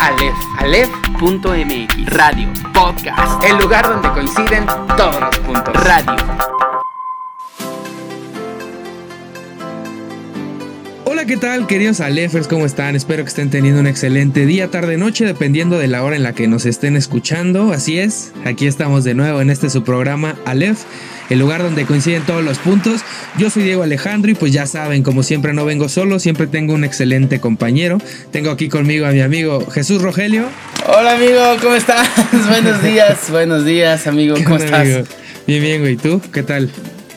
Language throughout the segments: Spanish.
Aleph. Aleph.mx. Radio. Podcast. El lugar donde coinciden todos los puntos. Radio. ¿Qué tal, queridos Alefers? ¿Cómo están? Espero que estén teniendo un excelente día, tarde, noche, dependiendo de la hora en la que nos estén escuchando. Así es, aquí estamos de nuevo en este su programa Alef, el lugar donde coinciden todos los puntos. Yo soy Diego Alejandro y pues ya saben, como siempre no vengo solo, siempre tengo un excelente compañero. Tengo aquí conmigo a mi amigo Jesús Rogelio. Hola, amigo, ¿cómo estás? buenos días, buenos días, amigo, ¿cómo estás? Amigo? Bien, bien, güey, ¿tú? ¿Qué tal?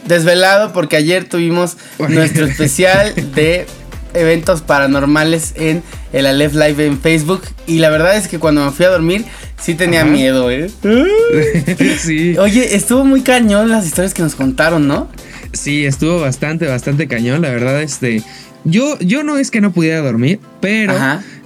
Desvelado porque ayer tuvimos nuestro especial de eventos paranormales en el Aleph Live en Facebook. Y la verdad es que cuando me fui a dormir, sí tenía miedo, ¿eh? sí. Oye, estuvo muy cañón las historias que nos contaron, ¿no? Sí, estuvo bastante, bastante cañón. La verdad, este. Yo, yo no es que no pudiera dormir, pero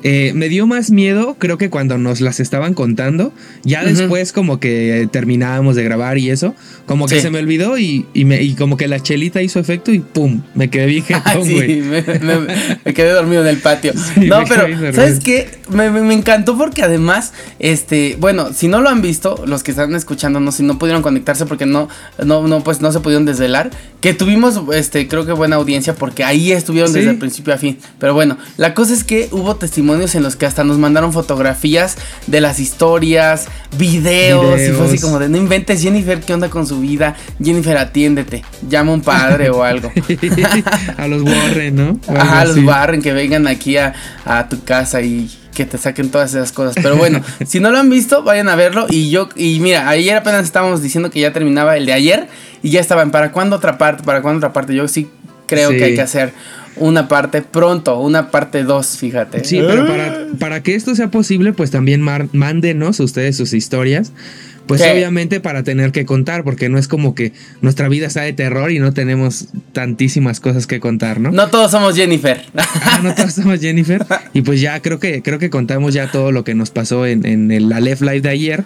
eh, me dio más miedo, creo que cuando nos las estaban contando, ya después como que terminábamos de grabar y eso, como que se me olvidó y, me, y como que la chelita hizo efecto y pum, me quedé bien sí, me, quedé dormido en el patio. no, pero ¿sabes qué? Me, encantó porque además, este, bueno, si no lo han visto, los que están escuchando, no, si no pudieron conectarse porque no, no, no, pues no se pudieron desvelar, que tuvimos, este, creo que buena audiencia porque ahí estuvieron desde el principio a fin. Pero bueno, la cosa es que hubo testimonios en los que hasta nos mandaron fotografías de las historias, videos, y fue así como de no inventes Jennifer, ¿qué onda con su vida? Jennifer, atiéndete, llama a un padre o algo. a los Warren, ¿no? Ajá, a los Warren que vengan aquí a, a tu casa y que te saquen todas esas cosas. Pero bueno, si no lo han visto, vayan a verlo. Y yo, y mira, ayer apenas estábamos diciendo que ya terminaba el de ayer y ya estaban, ¿para cuándo otra parte? ¿Para cuándo otra parte? Yo sí creo que hay que hacer una parte pronto, una parte 2, fíjate. Sí, pero para, para, que esto sea posible, pues también mándenos ustedes sus historias. Pues obviamente para tener que contar, porque no es como que nuestra vida sea de terror y no tenemos tantísimas cosas que contar, ¿no? No todos somos Jennifer. Ah, no todos somos Jennifer. Y pues ya creo que creo que contamos ya todo lo que nos pasó en, en el Aleph Live de ayer,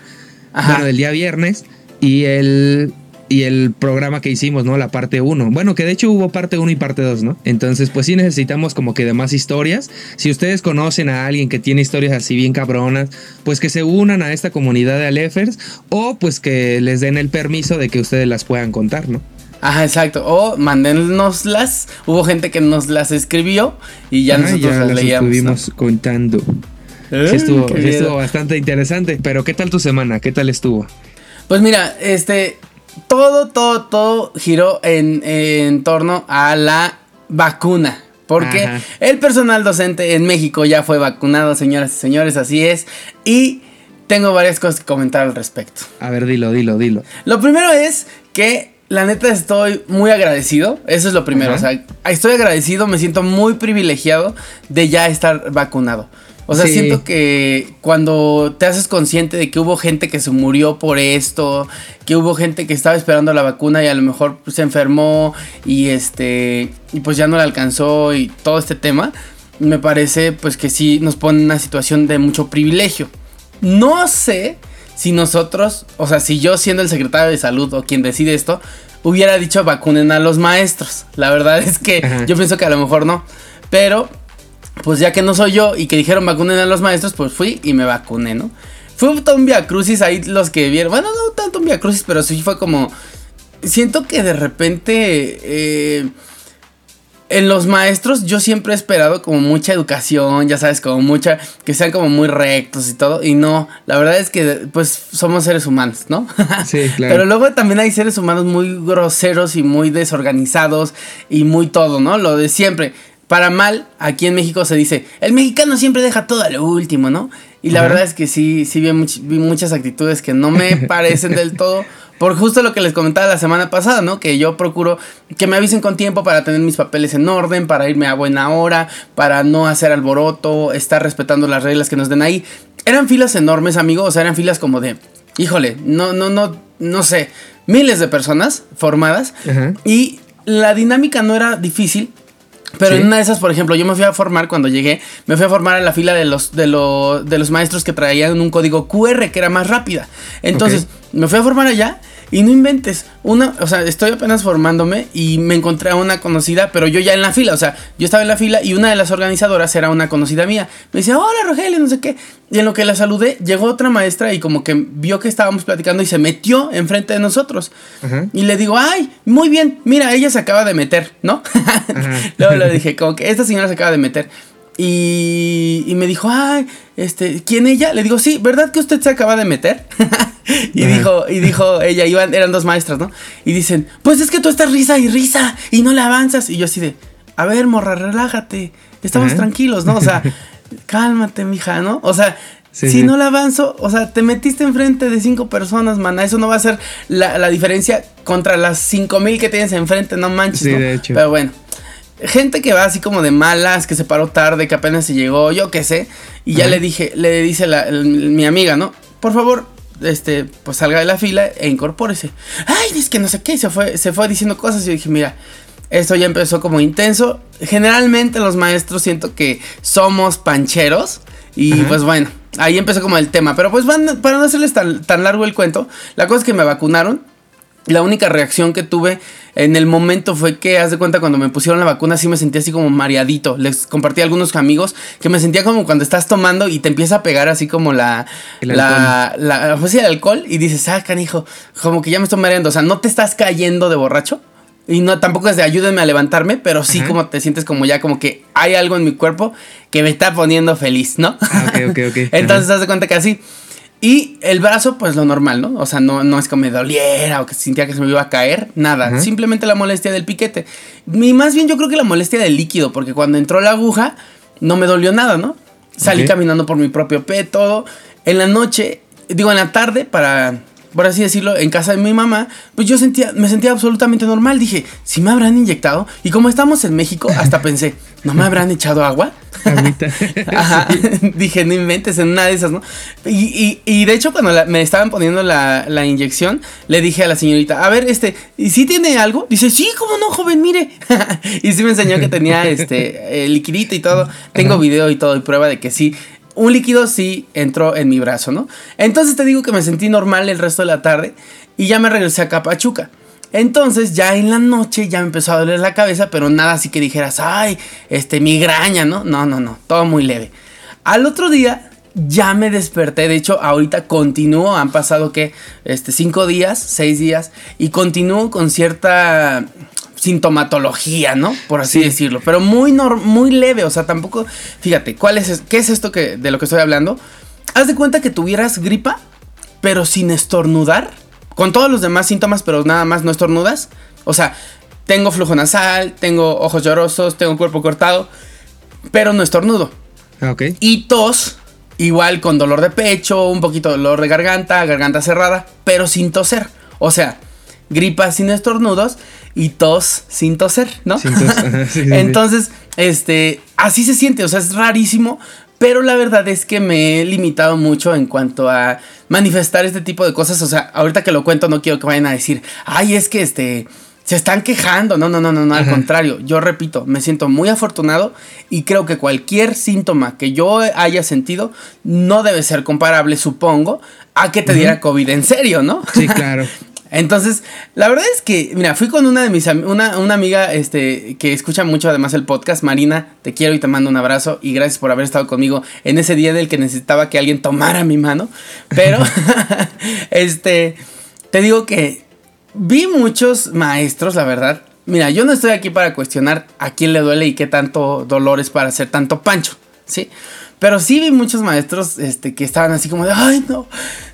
bueno, del día viernes. Y el, y el programa que hicimos, ¿no? La parte 1. Bueno, que de hecho hubo parte 1 y parte 2, ¿no? Entonces, pues sí necesitamos como que de más historias. Si ustedes conocen a alguien que tiene historias así bien cabronas, pues que se unan a esta comunidad de Alefers o pues que les den el permiso de que ustedes las puedan contar, ¿no? Ajá, exacto. O mándennoslas. Hubo gente que nos las escribió y ya nosotros ya las, leíamos. Estuvimos contando. sí estuvo, sí estuvo bastante interesante. Pero ¿qué tal tu semana? ¿Qué tal estuvo? Pues mira, este, todo, todo, todo giró en, torno a la vacuna. Porque el personal docente en México ya fue vacunado, señoras y señores, así es. Y tengo varias cosas que comentar al respecto. A ver, dilo, dilo, dilo. Lo primero es que la neta estoy muy agradecido. Eso es lo primero. O sea, estoy agradecido, me siento muy privilegiado de ya estar vacunado. O sea, siento que cuando te haces consciente de que hubo gente que se murió por esto, que hubo gente que estaba esperando la vacuna y a lo mejor se enfermó y este y pues ya no la alcanzó y todo este tema, me parece pues que sí nos pone en una situación de mucho privilegio. No sé si nosotros, o sea, si yo siendo el secretario de salud o quien decide esto, hubiera dicho vacunen a los maestros. La verdad es que yo pienso que a lo mejor no. Pero pues ya que no soy yo y que dijeron vacunen a los maestros, pues fui y me vacuné, ¿no? Fue un Via Crucis ahí los que vieron. Bueno, no tanto un Via Crucis, pero sí fue como. Siento que de repente. Eh, en los maestros yo siempre he esperado como mucha educación, ya sabes, como mucha, que sean como muy rectos y todo, y no, la verdad es que pues somos seres humanos, ¿no? Sí, claro. Pero luego también hay seres humanos muy groseros y muy desorganizados y muy todo, ¿no? Lo de siempre, para mal, aquí en México se dice, el mexicano siempre deja todo a lo último, ¿no? Y la verdad es que sí, sí vi, muchas actitudes que no me parecen del todo. Por justo lo que les comentaba la semana pasada, ¿no? Que yo procuro que me avisen con tiempo para tener mis papeles en orden, para irme a buena hora, para no hacer alboroto, estar respetando las reglas que nos den ahí. Eran filas enormes, amigos, o sea, eran filas como de, híjole, no, no, no, no sé, miles de personas formadas. Y la dinámica no era difícil, pero en una de esas, por ejemplo, yo me fui a formar cuando llegué, me fui a formar a la fila de los, de, de los maestros que traían un código QR que era más rápida. Entonces, me fui a formar allá Y no inventes, una, o sea, estoy apenas formándome y me encontré a una conocida, pero yo ya en la fila, o sea, yo estaba en la fila y una de las organizadoras era una conocida mía. Me decía, hola Rogelio, no sé qué. Y en lo que la saludé, llegó otra maestra y como que vio que estábamos platicando y se metió enfrente de nosotros. Y le digo, ay, muy bien, mira, ella se acaba de meter, ¿no? Luego le dije, como que esta señora se acaba de meter. Y, y, me dijo, ay, este, ¿quién ella? Le digo, sí, ¿verdad que usted se acaba de meter? y dijo, y dijo ella, iban, eran dos maestras, ¿no? Y dicen, pues es que tú estás risa y risa y no la avanzas. Y yo así de, a ver, morra, relájate, estamos tranquilos, ¿no? O sea, cálmate, mija, ¿no? O sea, si no la avanzo, o sea, te metiste enfrente de cinco personas, mana. Eso no va a ser la, la diferencia contra las cinco mil que tienes enfrente, no manches. Sí, de hecho. Pero bueno gente que va así como de malas, que se paró tarde, que apenas se llegó, yo qué sé. Y ya le dije, le dice mi amiga, ¿no? Por favor, este, pues salga de la fila e incorpórese. Ay, es que no sé qué, se fue, se fue diciendo cosas y yo dije, mira, esto ya empezó como intenso. Generalmente los maestros siento que somos pancheros. Y pues bueno, ahí empezó como el tema. Pero pues van, para no hacerles tan, tan largo el cuento, la cosa es que me vacunaron. La única reacción que tuve en el momento fue que, haz de cuenta, cuando me pusieron la vacuna, sí me sentía así como mareadito. Les compartí a algunos amigos que me sentía como cuando estás tomando y te empieza a pegar así como la. la, la, pues sí, el alcohol y dices, ah, canijo, como que ya me estoy mareando. O sea, no te estás cayendo de borracho. Y no, tampoco es de ayúdenme a levantarme, pero sí como te sientes como ya como que hay algo en mi cuerpo que me está poniendo feliz, ¿no? Ah, ok, ok, ok. Entonces, haz de cuenta que así. Y el brazo, pues lo normal, ¿no? O sea, no, no es que me doliera o que sentía que se me iba a caer, nada. Simplemente la molestia del piquete. Y más bien yo creo que la molestia del líquido, porque cuando entró la aguja, no me dolió nada, ¿no? Salí caminando por mi propio pie, todo. En la noche, digo, en la tarde, para por así decirlo, en casa de mi mamá, pues yo sentía, me sentía absolutamente normal. Dije, si me habrán inyectado. Y como estamos en México, hasta pensé, ¿no me habrán echado agua? Ajá. Dije, no inventes en una de esas, ¿no? Y, y, de hecho, cuando me estaban poniendo la, la, inyección, le dije a la señorita, a ver, este, ¿y si tiene algo? Dice, sí, cómo no, joven, mire. y sí me enseñó que tenía este el liquidito y todo. Tengo video y todo, y prueba de que sí un líquido sí entró en mi brazo, ¿no? Entonces te digo que me sentí normal el resto de la tarde y ya me regresé a Capachuca. Entonces ya en la noche ya me empezó a doler la cabeza, pero nada así que dijeras, ay, este, migraña, ¿no? No, no, no, todo muy leve. Al otro día ya me desperté, de hecho ahorita continúo, han pasado que, este, cinco días, seis días, y continúo con cierta sintomatología, ¿no? Por así decirlo. Pero muy, muy leve, o sea, tampoco. Fíjate, ¿cuál es, ¿qué es esto que, de lo que estoy hablando? Haz de cuenta que tuvieras gripa, pero sin estornudar. Con todos los demás síntomas, pero nada más no estornudas. O sea, tengo flujo nasal, tengo ojos llorosos, tengo cuerpo cortado, pero no estornudo. Ah, ok. Y tos, igual con dolor de pecho, un poquito de dolor de garganta, garganta cerrada, pero sin toser. O sea, gripa sin estornudos y tos sin toser, ¿no? Sin Entonces, este, así se siente, o sea, es rarísimo, pero la verdad es que me he limitado mucho en cuanto a manifestar este tipo de cosas, o sea, ahorita que lo cuento no quiero que vayan a decir, ay, es que este, se están quejando, no, no, no, no, no, al contrario, yo repito, me siento muy afortunado y creo que cualquier síntoma que yo haya sentido no debe ser comparable, supongo, a que te diera COVID en serio, ¿no? Sí, claro. Entonces, la verdad es que, mira, fui con una de mis una, una amiga este, que escucha mucho además el podcast, Marina, te quiero y te mando un abrazo y gracias por haber estado conmigo en ese día del que necesitaba que alguien tomara mi mano. Pero, este, te digo que vi muchos maestros, la verdad. Mira, yo no estoy aquí para cuestionar a quién le duele y qué tanto dolor es para hacer tanto pancho, ¿sí? Pero sí vi muchos maestros este, que estaban así como de, ay, no,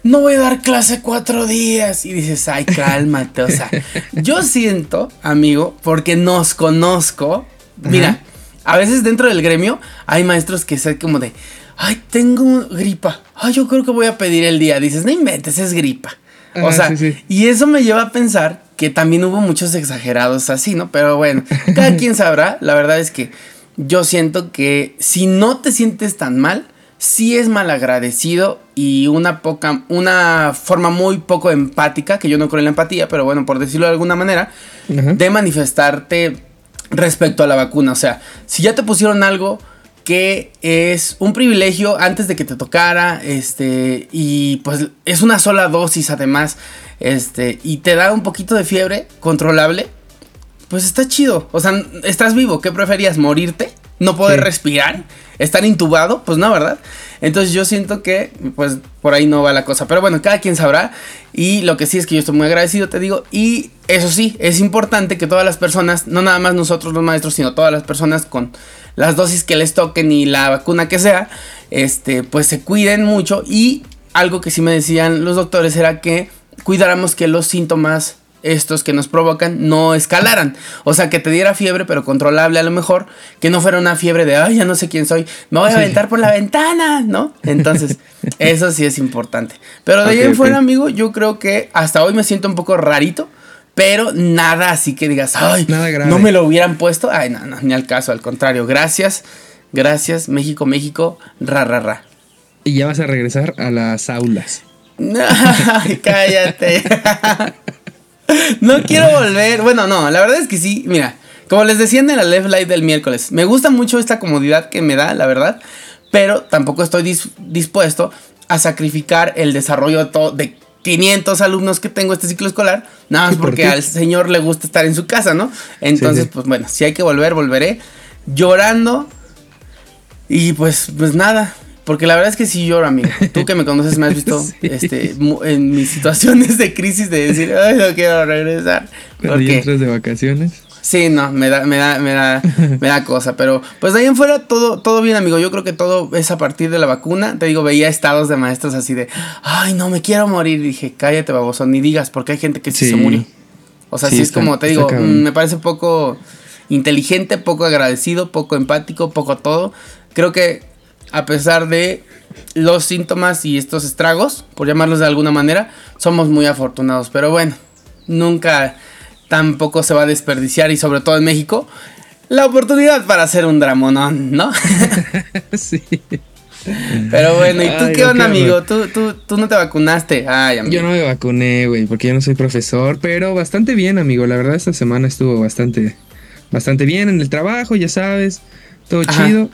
no voy a dar clase cuatro días. Y dices, ay, cálmate. O sea, yo siento, amigo, porque nos conozco. Mira, a veces dentro del gremio hay maestros que son como de, ay, tengo gripa. Ay, yo creo que voy a pedir el día. Dices, no inventes, es gripa. O sea, y eso me lleva a pensar que también hubo muchos exagerados así, ¿no? Pero bueno, cada quien sabrá. La verdad es que yo siento que si no te sientes tan mal, sí es mal agradecido y una poca, una forma muy poco empática, que yo no creo en la empatía, pero bueno, por decirlo de alguna manera, de manifestarte respecto a la vacuna. O sea, si ya te pusieron algo que es un privilegio antes de que te tocara, este, y pues es una sola dosis además, este, y te da un poquito de fiebre controlable, pues está chido. O sea, estás vivo, ¿qué preferías? ¿Morirte? ¿No poder respirar? ¿Estar intubado? Pues no, ¿verdad? Entonces yo siento que, pues, por ahí no va la cosa. Pero bueno, cada quien sabrá. Y lo que sí es que yo estoy muy agradecido, te digo. Y eso sí, es importante que todas las personas, no nada más nosotros los maestros, sino todas las personas con las dosis que les toquen y la vacuna que sea, este, pues se cuiden mucho. Y algo que sí me decían los doctores era que cuidáramos que los síntomas estos que nos provocan no escalaran. O sea, que te diera fiebre, pero controlable a lo mejor. Que no fuera una fiebre de, ay, ya no sé quién soy. Me voy a aventar por la ventana, ¿no? Entonces, eso sí es importante. Pero de ahí en fuera, amigo, yo creo que hasta hoy me siento un poco rarito. Pero nada así que digas, ay, no me lo hubieran puesto. Ay, no, no, ni al caso, al contrario. Gracias, gracias, México, México, ra, ra, ra. Y ya vas a regresar a las aulas. Ay, cállate. no quiero volver. Bueno, no, la verdad es que sí. Mira, como les decía en la Left Live del miércoles, me gusta mucho esta comodidad que me da, la verdad. Pero tampoco estoy dispuesto a sacrificar el desarrollo de, de 500 alumnos que tengo este ciclo escolar, nada más porque al señor le gusta estar en su casa, ¿no? Entonces, pues bueno, si hay que volver, volveré llorando. Y pues, pues nada, porque la verdad es que sí lloro, amigo. Tú que me conoces me has visto este, en mis situaciones de crisis de decir, ay, no quiero regresar. Cuando ya entras de vacaciones. Sí, no, me da, me da, me da, me da cosa. Pero pues de ahí en fuera todo, todo bien, amigo. Yo creo que todo es a partir de la vacuna. Te digo, veía estados de maestros así de, ay, no, me quiero morir. dije, cállate, baboso, ni digas, porque hay gente que sí, se murió. O sea, sí, es como, te digo, mm, me parece poco inteligente, poco agradecido, poco empático, poco todo. Creo que a pesar de los síntomas y estos estragos, por llamarlos de alguna manera, somos muy afortunados. Pero bueno, nunca tampoco se va a desperdiciar y sobre todo en México, la oportunidad para hacer un dramonón, ¿no? sí. Pero bueno, ¿y tú qué onda, amigo? ¿Tú, tú, no te vacunaste? Ay, amigo. Yo no me vacuné, güey, porque yo no soy profesor, pero bastante bien, amigo. La verdad, esta semana estuvo bastante, bastante bien en el trabajo, ya sabes, todo chido.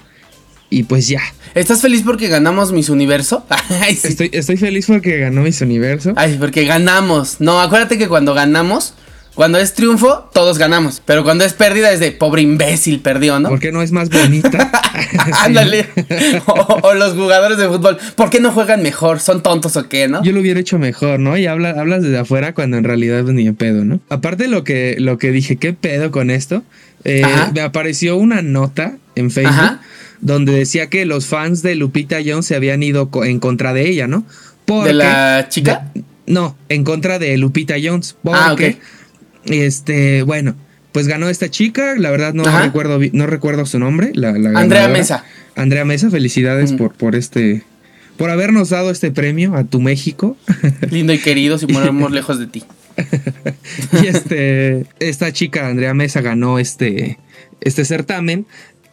Y pues ya. ¿Estás feliz porque ganamos Miss Universo? estoy, estoy feliz porque ganó Miss Universo. Ay, porque ganamos. No, acuérdate que cuando ganamos, cuando es triunfo, todos ganamos. Pero cuando es pérdida es de pobre imbécil perdió, ¿no? ¿Por qué no es más bonita? Ándale. o, los jugadores de fútbol, ¿por qué no juegan mejor? ¿Son tontos o qué, no? Yo lo hubiera hecho mejor, ¿no? Y habla, hablas desde afuera cuando en realidad ni en pedo, ¿no? Aparte lo que, lo que dije, ¿qué pedo con esto? Eh, me apareció una nota en Facebook donde decía que los fans de Lupita Jones se habían ido en contra de ella, ¿no? ¿De la chica? no, en contra de Lupita Jones. ah, ok. Este, bueno, pues ganó esta chica, la verdad no recuerdo no recuerdo su nombre, la, Andrea Mesa. Andrea Mesa, felicidades por, por este por habernos dado este premio a tu México. Lindo y querido, si moramos lejos de ti. y este esta chica Andrea Mesa ganó este este certamen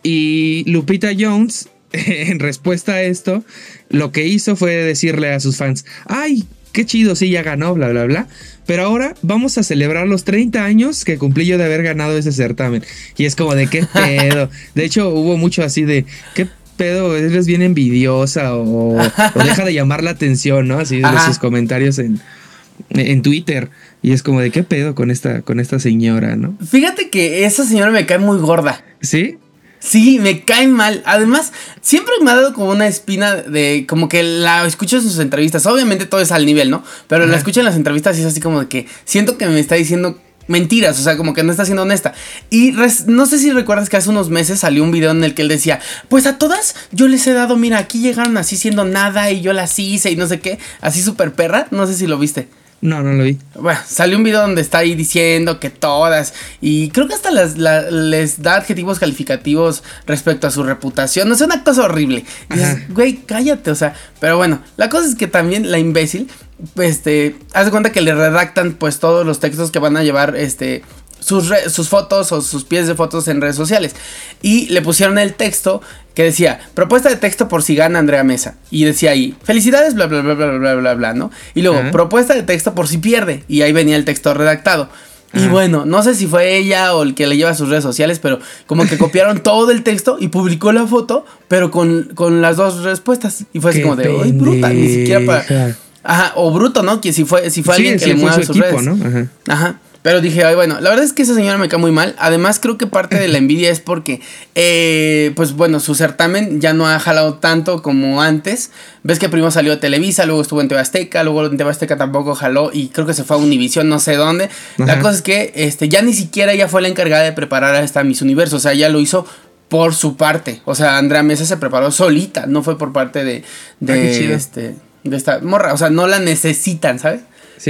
y Lupita Jones, en respuesta a esto, lo que hizo fue decirle a sus fans, ay, qué chido, sí, ya ganó, bla, bla, bla. Pero ahora vamos a celebrar los 30 años que cumplí yo de haber ganado ese certamen. Y es como de qué pedo. De hecho, hubo mucho así de, ¿qué pedo? ¿Eres bien envidiosa o, deja de llamar la atención, ¿no? Así de sus comentarios en, en Twitter. Y es como de qué pedo con esta, con esta señora, ¿no? Fíjate que esa señora me cae muy gorda. ¿Sí? Sí, me cae mal. Además, siempre me ha dado como una espina de como que la escucho en sus entrevistas. Obviamente todo es al nivel, ¿no? Pero la escucho en las entrevistas y es así como de que siento que me está diciendo mentiras, o sea, como que no está siendo honesta. Y no sé si recuerdas que hace unos meses salió un video en el que él decía, pues a todas yo les he dado, mira, aquí llegaron así siendo nada y yo las hice y no sé qué, así súper perra, no sé si lo viste. No, no lo vi. Bueno, salió un video donde está ahí diciendo que todas. Y creo que hasta les da adjetivos calificativos respecto a su reputación. No es una cosa horrible. güey, cállate, o sea. Pero bueno, la cosa es que también la imbécil, este, hace cuenta que le redactan pues todos los textos que van a llevar, este, sus, sus, fotos o sus pies de fotos en redes sociales. Y le pusieron el texto que decía, propuesta de texto por si gana Andrea Mesa. Y decía ahí, felicidades, bla, bla, bla, bla, bla, bla, bla, ¿no? Y luego, propuesta de texto por si pierde. Y ahí venía el texto redactado. Y bueno, no sé si fue ella o el que le lleva sus redes sociales, pero como que copiaron todo el texto y publicó la foto, pero con, con las dos respuestas. Y fue así como de, ¡ay, bruta! Ni siquiera para Ajá, o bruto, ¿no? Que si fue, si fue alguien que le mueva sus redes. ¿no? Ajá. Ajá. Pero dije, ay, bueno, la verdad es que esa señora me cae muy mal. Además, creo que parte de la envidia es porque, eh, pues bueno, su certamen ya no ha jalado tanto como antes. Ves que primero salió de Televisa, luego estuvo en TV Azteca, luego en TV Azteca tampoco jaló y creo que se fue a Univision, no sé dónde. La cosa es que este, ya ni siquiera ella fue la encargada de preparar a esta Miss Universo. O sea, ya lo hizo por su parte. O sea, Andrea Mesa se preparó solita, no fue por parte de, de, ah, este, de esta morra. O sea, no la necesitan, ¿sabes?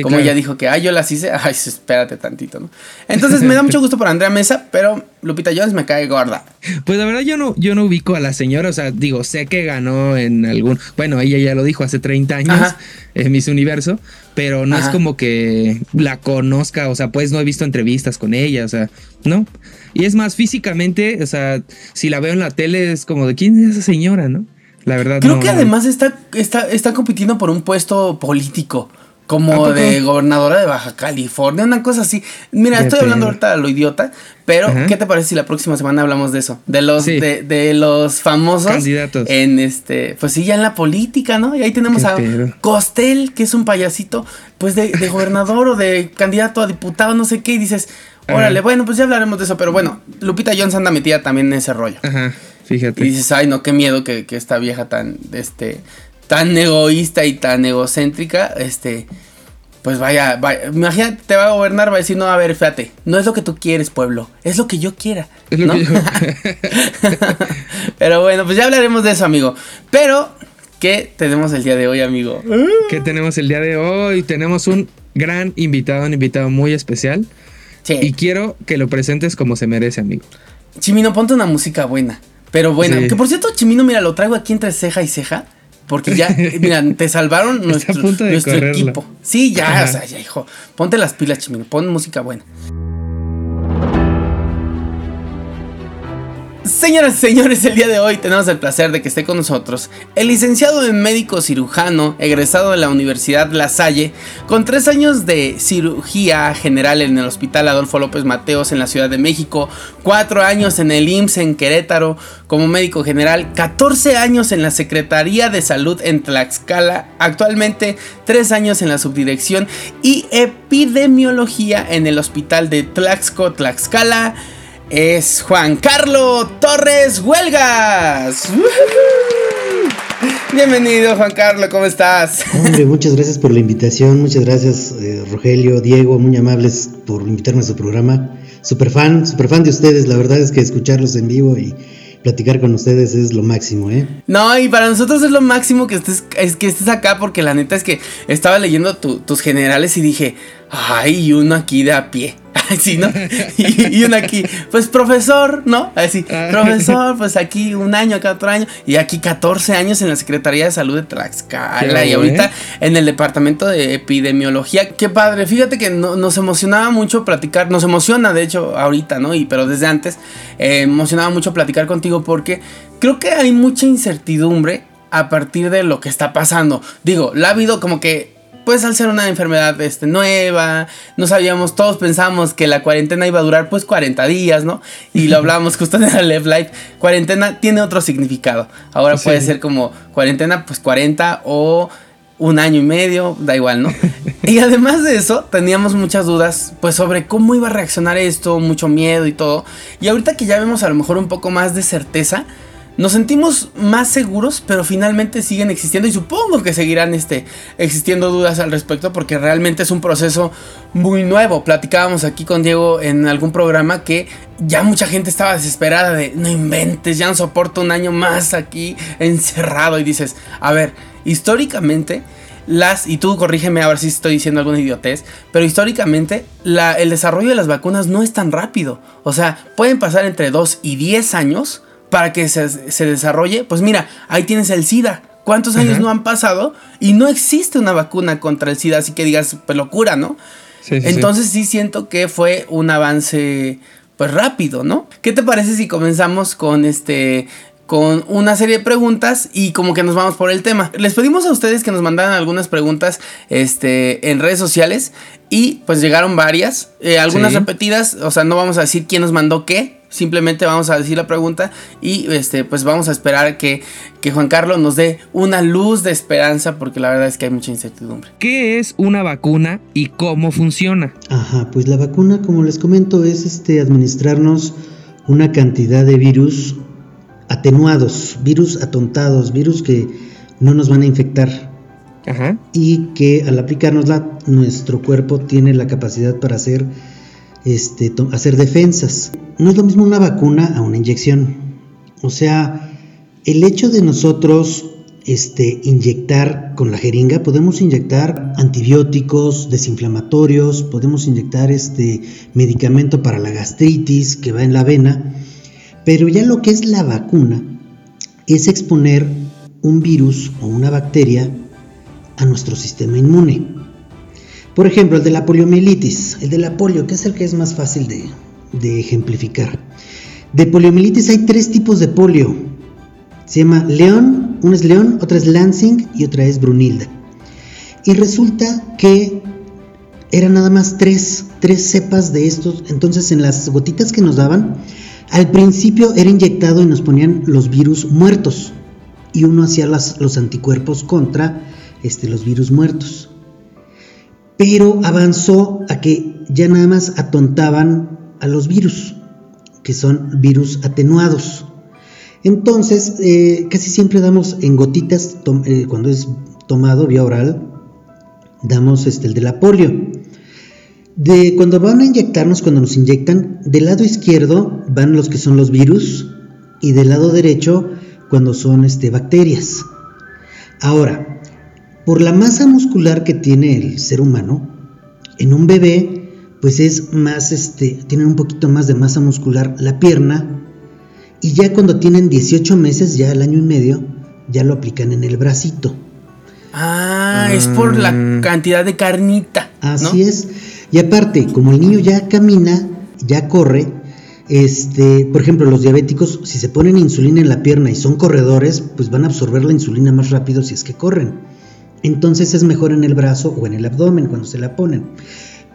Como ella dijo que, ay, yo las hice, ay, espérate tantito, ¿no? Entonces me da mucho gusto por Andrea Mesa, pero Lupita Jones me cae gorda. Pues la verdad yo no, yo no ubico a la señora, o sea, digo, sé que ganó en algún, bueno, ella ya lo dijo hace 30 años en Miss Universo, pero no es como que la conozca, o sea, pues no he visto entrevistas con ella, o sea, ¿no? Y es más, físicamente, o sea, si la veo en la tele es como de quién es esa señora, ¿no? La verdad. Creo que además está, está, está compitiendo por un puesto político como de gobernadora de Baja California, una cosa así. Mira, estoy hablando ahorita de lo idiota, pero ¿qué te parece si la próxima semana hablamos de eso? De los, de, de, los famosos candidatos. En este, pues sí, ya en la política, ¿no? Y ahí tenemos a Costel, que es un payasito, pues de, de gobernador o de candidato a diputado, no sé qué, y dices, órale, bueno, pues ya hablaremos de eso, pero bueno, Lupita Jones anda metida también en ese rollo. Ajá, fíjate. Y dices, ay, no, qué miedo que, que esta vieja tan, este, tan egoísta y tan egocéntrica, este, pues vaya, vaya, imagínate, te va a gobernar, va a decir, no, a ver, fíjate, no es lo que tú quieres, pueblo, es lo que yo quiera. Es lo que yo... Pero bueno, pues ya hablaremos de eso, amigo. Pero, ¿qué tenemos el día de hoy, amigo? ¿Qué tenemos el día de hoy? Tenemos un gran invitado, un invitado muy especial. Sí. Y quiero que lo presentes como se merece, amigo. Chimino, ponte una música buena. Pero buena. Que por cierto, Chimino, mira, lo traigo aquí entre ceja y ceja. Porque ya, mira, te salvaron nuestro, nuestro equipo. Sí, ya, o sea, ya, hijo. Ponte las pilas, Chimino. Pon música buena. Señoras y señores, el día de hoy tenemos el placer de que esté con nosotros el licenciado en médico cirujano, egresado de la Universidad La Salle, con tres años de cirugía general en el Hospital Adolfo López Mateos en la Ciudad de México, cuatro años en el IMSS en Querétaro como médico general, 14 años en la Secretaría de Salud en Tlaxcala, actualmente tres años en la subdirección y epidemiología en el Hospital de Tlaxco, Tlaxcala es Juan Carlos Torres Huelgas. Bienvenido Juan Carlos, ¿cómo estás? Hombre, muchas gracias por la invitación, muchas gracias eh, Rogelio, Diego, muy amables por invitarme a su programa. Super fan, super fan de ustedes, la verdad es que escucharlos en vivo y platicar con ustedes es lo máximo, ¿eh? No, y para nosotros es lo máximo que estés, es que estés acá porque la neta es que estaba leyendo tus generales y dije, ay, uno aquí de a pie. Así, ¿no? Y, uno aquí, pues profesor, ¿no? Así, ah. profesor, pues aquí un año, acá otro año. Y aquí 14 años en la Secretaría de Salud de Tlaxcala. y ahorita en el Departamento de Epidemiología. Qué padre, fíjate que nos emocionaba mucho platicar, nos emociona de hecho ahorita, ¿no? Y pero desde antes, eh, emocionaba mucho platicar contigo porque creo que hay mucha incertidumbre a partir de lo que está pasando. Digo, la ha habido como que pues al ser una enfermedad este, nueva, no sabíamos, todos pensábamos que la cuarentena iba a durar pues 40 días, ¿no? Y lo hablábamos justo en el Left Life. Cuarentena tiene otro significado. Ahora puede ser como cuarentena pues 40 o un año y medio, da igual, ¿no? y además de eso, teníamos muchas dudas, pues sobre cómo iba a reaccionar esto, mucho miedo y todo. Y ahorita que ya vemos a lo mejor un poco más de certeza, nos sentimos más seguros, pero finalmente siguen existiendo y supongo que seguirán este, existiendo dudas al respecto porque realmente es un proceso muy nuevo. Platicábamos aquí con Diego en algún programa que ya mucha gente estaba desesperada de no inventes, ya no soporto un año más aquí encerrado y dices, a ver, históricamente las, y tú corrígeme a ver si estoy diciendo alguna idiotez, pero históricamente la, el desarrollo de las vacunas no es tan rápido. O sea, pueden pasar entre 2 y 10 años para que se, desarrolle, pues mira, ahí tienes el SIDA. ¿Cuántos años no han pasado? Y no existe una vacuna contra el SIDA, así que digas, pues locura, ¿no? Entonces sí. siento que fue un avance, pues rápido, ¿no? ¿Qué te parece si comenzamos con este con una serie de preguntas y como que nos vamos por el tema. Les pedimos a ustedes que nos mandaran algunas preguntas este, en redes sociales y pues llegaron varias, eh, algunas repetidas, o sea, no vamos a decir quién nos mandó qué, Simplemente vamos a decir la pregunta y este, pues vamos a esperar que, que Juan Carlos nos dé una luz de esperanza porque la verdad es que hay mucha incertidumbre. ¿Qué es una vacuna y cómo funciona? Ajá, pues la vacuna, como les comento, es este administrarnos una cantidad de virus atenuados, virus atontados, virus que no nos van a infectar. Ajá. Y que al aplicárnosla, nuestro cuerpo tiene la capacidad para hacer, este, hacer defensas. No es lo mismo una vacuna a una inyección. O sea, el hecho de nosotros este, inyectar con la jeringa, podemos inyectar antibióticos, desinflamatorios, podemos inyectar este medicamento para la gastritis que va en la vena, pero ya lo que es la vacuna es exponer un virus o una bacteria a nuestro sistema inmune. Por ejemplo, el de la poliomielitis, el de la polio, que es el que es más fácil de, ejemplificar. De poliomielitis hay tres tipos de polio. Se llama león, una es león, otra es lansing y otra es brunilda. Y resulta que eran nada más tres, tres cepas de estos. Entonces en las gotitas que nos daban, al principio era inyectado y nos ponían los virus muertos. Y uno hacía los anticuerpos contra este, los virus muertos. Pero avanzó a que ya nada más atontaban a los virus, que son virus atenuados. Entonces, eh, casi siempre damos en gotitas, eh, cuando es tomado vía oral, damos este, el de la polio. De cuando van a inyectarnos, cuando nos inyectan, del lado izquierdo van los que son los virus y del lado derecho cuando son este, bacterias. Ahora, por la masa muscular que tiene el ser humano, en un bebé, pues es más, este, tienen un poquito más de masa muscular la pierna, y ya cuando tienen 18 meses, ya el año y medio, ya lo aplican en el bracito. Ah, es por la mm. cantidad de carnita. Así es. Y aparte, como el niño ya camina, ya corre, este, por ejemplo, los diabéticos, si se ponen insulina en la pierna y son corredores, pues van a absorber la insulina más rápido si es que corren. Entonces es mejor en el brazo o en el abdomen cuando se la ponen.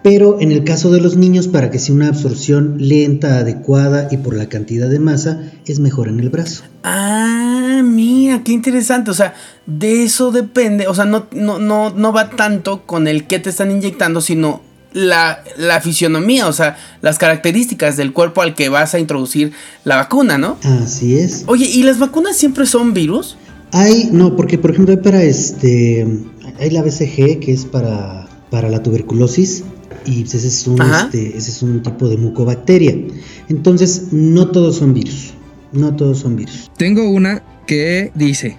Pero en el caso de los niños, para que sea una absorción lenta, adecuada y por la cantidad de masa, es mejor en el brazo. Ah, mira, qué interesante. O sea, de eso depende. O sea, no, no, no, no va tanto con el que te están inyectando, sino la, la, fisionomía, o sea, las características del cuerpo al que vas a introducir la vacuna, ¿no? Así es. Oye, ¿y las vacunas siempre son virus? Hay, no, porque por ejemplo hay para este, hay la BCG que es para, para la tuberculosis y pues, ese es, un, este, ese es un tipo de mucobacteria. Entonces, no todos son virus. No todos son virus. Tengo una que dice,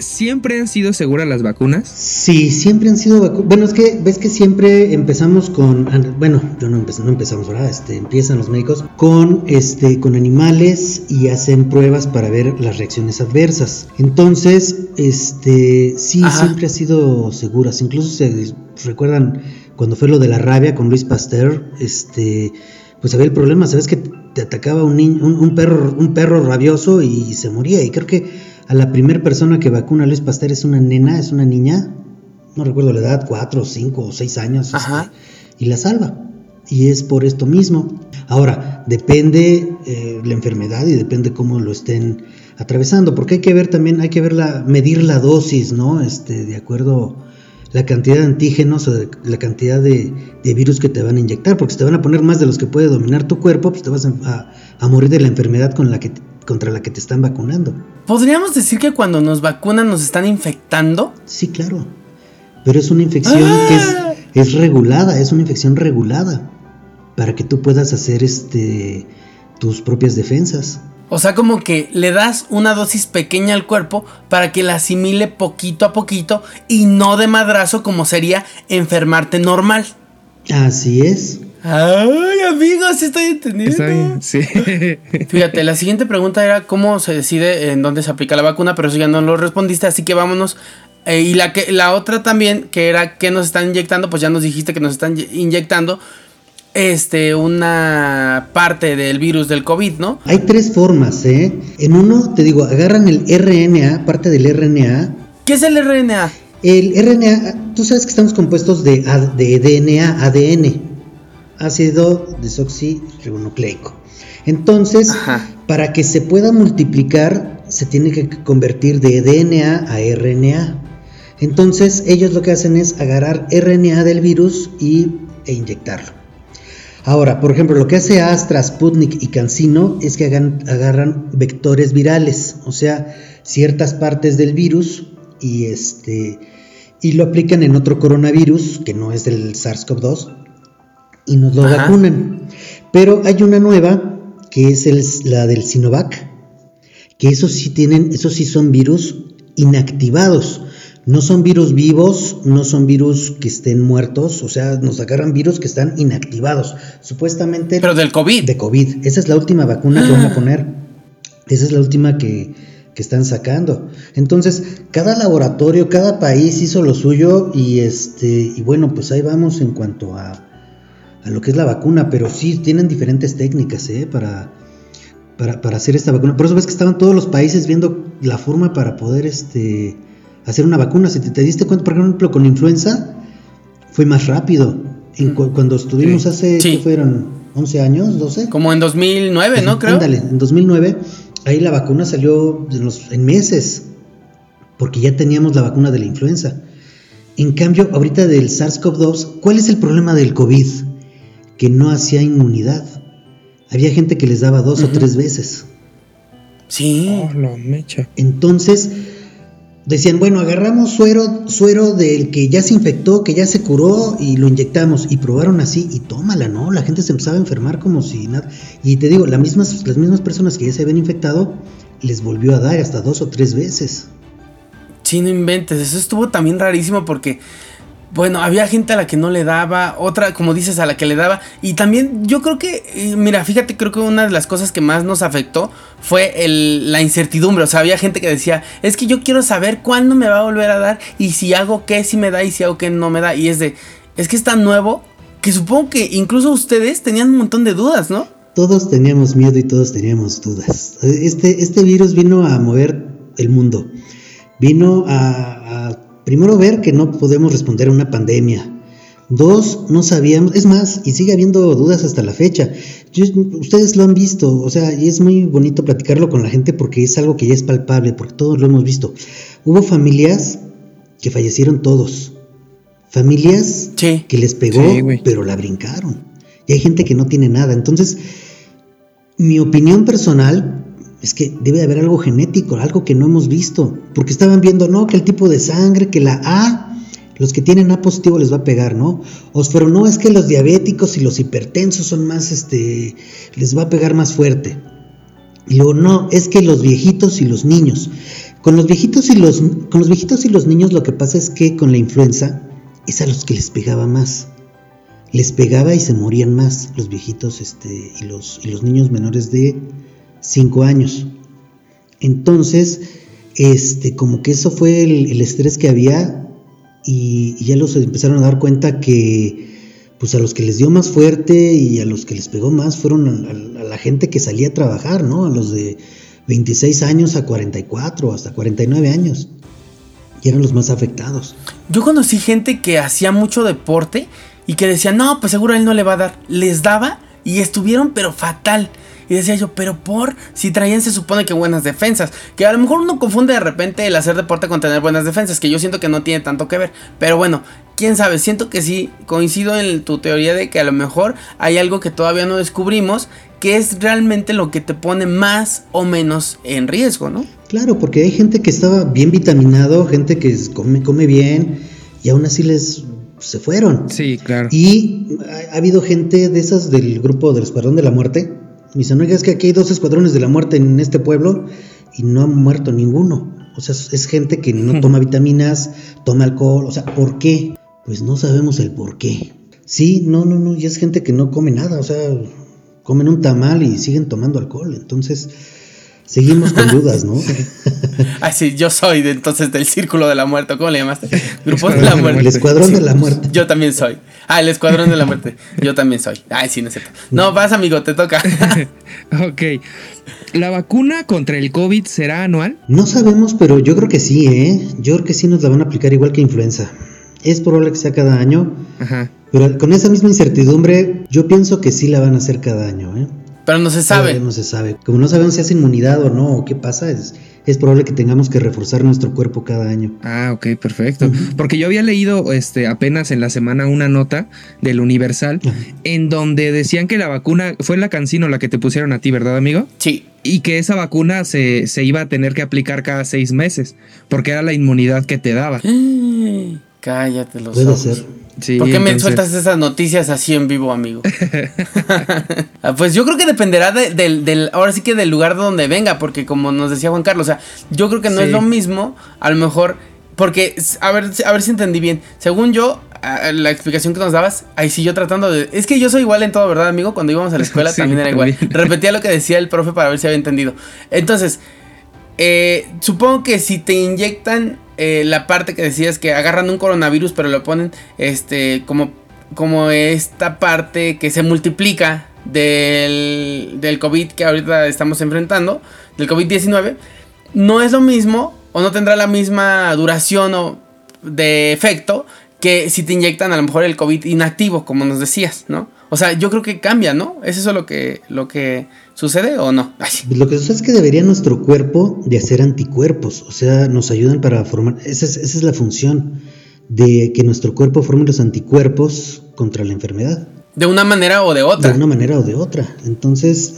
¿Siempre han sido seguras las vacunas? Sí, siempre han sido vacunas. Bueno, es que ves que siempre empezamos con, bueno, yo no, no empezamos, ¿verdad? Este, empiezan los médicos con, este, con animales y hacen pruebas para ver las reacciones adversas. Entonces, este, sí, siempre ha sido seguras. Incluso se recuerdan cuando fue lo de la rabia con Luis Pasteur, este, pues había el problema, sabes que te atacaba un niño, un, perro, un perro rabioso y se moría. Y creo que a la primera persona que vacuna a Luis Pasteur es una nena, es una niña, no recuerdo la edad, cuatro, cinco o seis años, este, y la salva. Y es por esto mismo. Ahora, depende eh, la enfermedad y depende cómo lo estén atravesando, porque hay que ver también, hay que ver la, medir la dosis, ¿no? Este, de acuerdo la cantidad de antígenos o la cantidad de, virus que te van a inyectar, porque si te van a poner más de los que puede dominar tu cuerpo, pues te vas a, morir de la enfermedad con la que contra la que te están vacunando. ¿Podríamos decir que cuando nos vacunan nos están infectando? Sí, claro. Pero es una infección que es, ¡Ah! es, regulada, es una infección regulada para que tú puedas hacer este tus propias defensas. O sea, como que le das una dosis pequeña al cuerpo para que la asimile poquito a poquito y no de madrazo como sería enfermarte normal. Así es. Ay, amigos, estoy entendiendo. sí. Fíjate, la siguiente pregunta era cómo se decide en dónde se aplica la vacuna, pero eso ya no lo respondiste, así que vámonos. Eh, y la, que, la otra también, que era que nos están inyectando, pues ya nos dijiste que nos están inyectando este, una parte del virus del COVID, ¿no? Hay tres formas, ¿eh? En uno, te digo, agarran el RNA, parte del RNA. ¿Qué es el RNA? El RNA, tú sabes que estamos compuestos de, de DNA, ADN, ácido desoxirribonucleico. Entonces, para que se pueda multiplicar, se tiene que convertir de DNA a RNA. Entonces, ellos lo que hacen es agarrar RNA del virus y, e inyectarlo. Ahora, por ejemplo, lo que hace Astra, Sputnik y CanSino es que agarran vectores virales, o sea, ciertas partes del virus y este y lo aplican en otro coronavirus que no es del SARS-CoV-2 y nos lo vacunan. Pero hay una nueva que es el, la del Sinovac, que esos sí tienen, esos sí son virus inactivados. No son virus vivos, no son virus que estén muertos, o sea, nos agarran virus que están inactivados. Supuestamente. Pero del COVID. De COVID. Esa es la última vacuna que van a ah. poner. Esa es la última que, que están sacando. Entonces, cada laboratorio, cada país hizo lo suyo y este y bueno, pues ahí vamos en cuanto a, a lo que es la vacuna, pero sí tienen diferentes técnicas ¿eh? para, para, hacer esta vacuna. Por eso ves que estaban todos los países viendo la forma para poder este, hacer una vacuna. Si te, diste cuenta, por ejemplo, con influenza, fue más rápido. cuando estuvimos hace, ¿qué fueron? ¿11 años? ¿12? Como en 2009, ¿no? Creo. Ándale, en 2009 ahí la vacuna salió en, meses, porque ya teníamos la vacuna de la influenza. En cambio, ahorita del SARS-CoV-2, ¿cuál es el problema del COVID? Que no hacía inmunidad. Había gente que les daba dos o tres veces. Sí. Oh, mecha. Entonces, decían, bueno, agarramos suero, suero del que ya se infectó, que ya se curó y lo inyectamos. Y probaron así y tómala, ¿no? La gente se empezaba a enfermar como si nada. Y te digo, las mismas, las mismas personas que ya se habían infectado les volvió a dar hasta dos o tres veces. Sí, no inventes. Eso estuvo también rarísimo porque bueno, había gente a la que no le daba, otra, como dices, a la que le daba. Y también yo creo que, mira, fíjate, creo que una de las cosas que más nos afectó fue el, la incertidumbre. O sea, había gente que decía, es que yo quiero saber cuándo me va a volver a dar y si hago qué, si me da y si hago qué, no me da. Y es de, es que es tan nuevo que supongo que incluso ustedes tenían un montón de dudas, ¿no? Todos teníamos miedo y todos teníamos dudas. Este, este virus vino a mover el mundo. Vino a Primero, ver que no podemos responder a una pandemia. Dos, no sabíamos, es más, y sigue habiendo dudas hasta la fecha. ustedes lo han visto, o sea, y es muy bonito platicarlo con la gente porque es algo que ya es palpable, porque todos lo hemos visto. Hubo familias que fallecieron todos. Familias que les pegó, pero la brincaron. Y hay gente que no tiene nada. Entonces, mi opinión personal es que debe haber algo genético, algo que no hemos visto, porque estaban viendo, no, que el tipo de sangre, que la A, los que tienen A positivo les va a pegar, ¿no? O pero no, es que los diabéticos y los hipertensos son más, este, les va a pegar más fuerte. Y luego, no, es que los viejitos y los niños. Con los viejitos y los, con los viejitos y los niños lo que pasa es que con la influenza es a los que les pegaba más. Les pegaba y se morían más los viejitos este, y, los, y los niños menores de cinco años. Entonces, este, como que eso fue el, estrés que había y, ya los empezaron a dar cuenta que pues a los que les dio más fuerte y a los que les pegó más fueron a, la gente que salía a trabajar, ¿no? A los de 26 años a 44, hasta 49 años. Y eran los más afectados. Yo conocí gente que hacía mucho deporte y que decía, no, pues seguro a él no le va a dar. Les daba y estuvieron pero fatal. Y decía yo, pero por si traían se supone que buenas defensas. Que a lo mejor uno confunde de repente el hacer deporte con tener buenas defensas. Que yo siento que no tiene tanto que ver. Pero bueno, quién sabe. Siento que sí coincido en tu teoría de que a lo mejor hay algo que todavía no descubrimos. Que es realmente lo que te pone más o menos en riesgo, ¿no? Claro, porque hay gente que estaba bien vitaminado, gente que come, come bien. Y aún así les se fueron. Sí, claro. Y ha, ha, habido gente de esas del grupo del Escuadrón de la Muerte mis amigas, es que aquí hay dos escuadrones de la muerte en este pueblo y no han muerto ninguno. O sea, es gente que no toma vitaminas, toma alcohol. O sea, ¿por qué? Pues no sabemos el por qué. Sí, no, no, no. Y es gente que no come nada. O sea, comen un tamal y siguen tomando alcohol. Entonces, Seguimos con dudas, ¿no? Ay, sí, yo soy de, entonces del Círculo de la Muerte. ¿Cómo le llamaste? Grupo de la Muerte. El Escuadrón de la Muerte. Yo también soy. Ah, el Escuadrón de la Muerte. Yo también soy. Ay, sí, no es cierto. No, vas, amigo, te toca. ok. ¿La vacuna contra el COVID será anual? No sabemos, pero yo creo que sí, ¿eh? Yo creo que sí nos la van a aplicar igual que influenza. Es probable que sea cada año. Ajá. Pero con esa misma incertidumbre, yo pienso que sí la van a hacer cada año, ¿eh? Pero no se sabe. no se sabe. Como no sabemos si es inmunidad o no, o qué pasa, es, es probable que tengamos que reforzar nuestro cuerpo cada año. Ah, ok, perfecto. Porque yo había leído este, apenas en la semana una nota del Universal en donde decían que la vacuna fue la cancino la que te pusieron a ti, ¿verdad, amigo? Sí. Y que esa vacuna se, se iba a tener que aplicar cada seis meses, porque era la inmunidad que te daba. Cállate los Puede Ser. ¿Por qué me sueltas esas noticias así en vivo, amigo? Ah, pues yo creo que dependerá del, ahora sí que del lugar donde venga, porque como nos decía Juan Carlos, o sea, yo creo que no es lo mismo, a lo mejor, porque, a ver, a ver si entendí bien, según yo, la explicación que nos dabas, ahí sí yo tratando de, es que yo soy igual en todo, ¿verdad, amigo? Cuando íbamos a la escuela también era igual. Repetía lo que decía el profe para ver si había entendido. Entonces, eh, supongo que si te inyectan eh, la parte que decías que agarran un coronavirus, pero lo ponen este como, como esta parte que se multiplica del, del COVID que ahorita estamos enfrentando, del COVID-19, no es lo mismo o no tendrá la misma duración o de efecto que si te inyectan a lo mejor el COVID inactivo, como nos decías, ¿no? O sea, yo creo que cambia, ¿no? ¿Es eso lo que, lo que sucede o no? Lo que sucede es que debería nuestro cuerpo de hacer anticuerpos, o sea, nos ayudan para formar, esa es, esa es la función, de que nuestro cuerpo forme los anticuerpos contra la enfermedad. De una manera o de otra. De una manera o de otra. Entonces,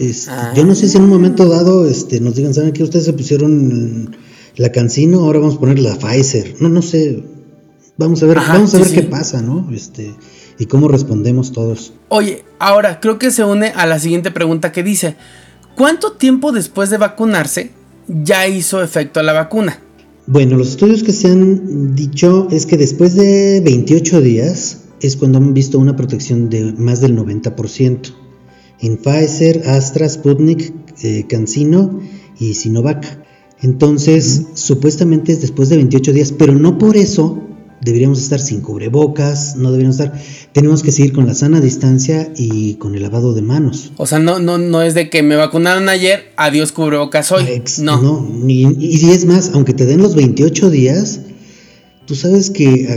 yo no sé si en un momento dado este, nos digan, ¿saben qué? Ustedes se pusieron la Cancino, ahora vamos a poner la Pfizer. No, no sé. Vamos a ver, vamos a ver qué pasa, ¿no? Este, y cómo respondemos todos. Oye, ahora creo que se une a la siguiente pregunta que dice, ¿cuánto tiempo después de vacunarse ya hizo efecto la vacuna? Bueno, los estudios que se han dicho es que después de 28 días es cuando han visto una protección de más del 90%. En Pfizer, Astra, Sputnik, eh, CanSino y Sinovac. Entonces, supuestamente es después de 28 días, pero no por eso deberíamos estar sin cubrebocas, no deberíamos estar, tenemos que seguir con la sana distancia y con el lavado de manos. O sea, no, no, no es de que me vacunaron ayer, adiós cubrebocas hoy. no. No, y si es más, aunque te den los 28 días, tú sabes que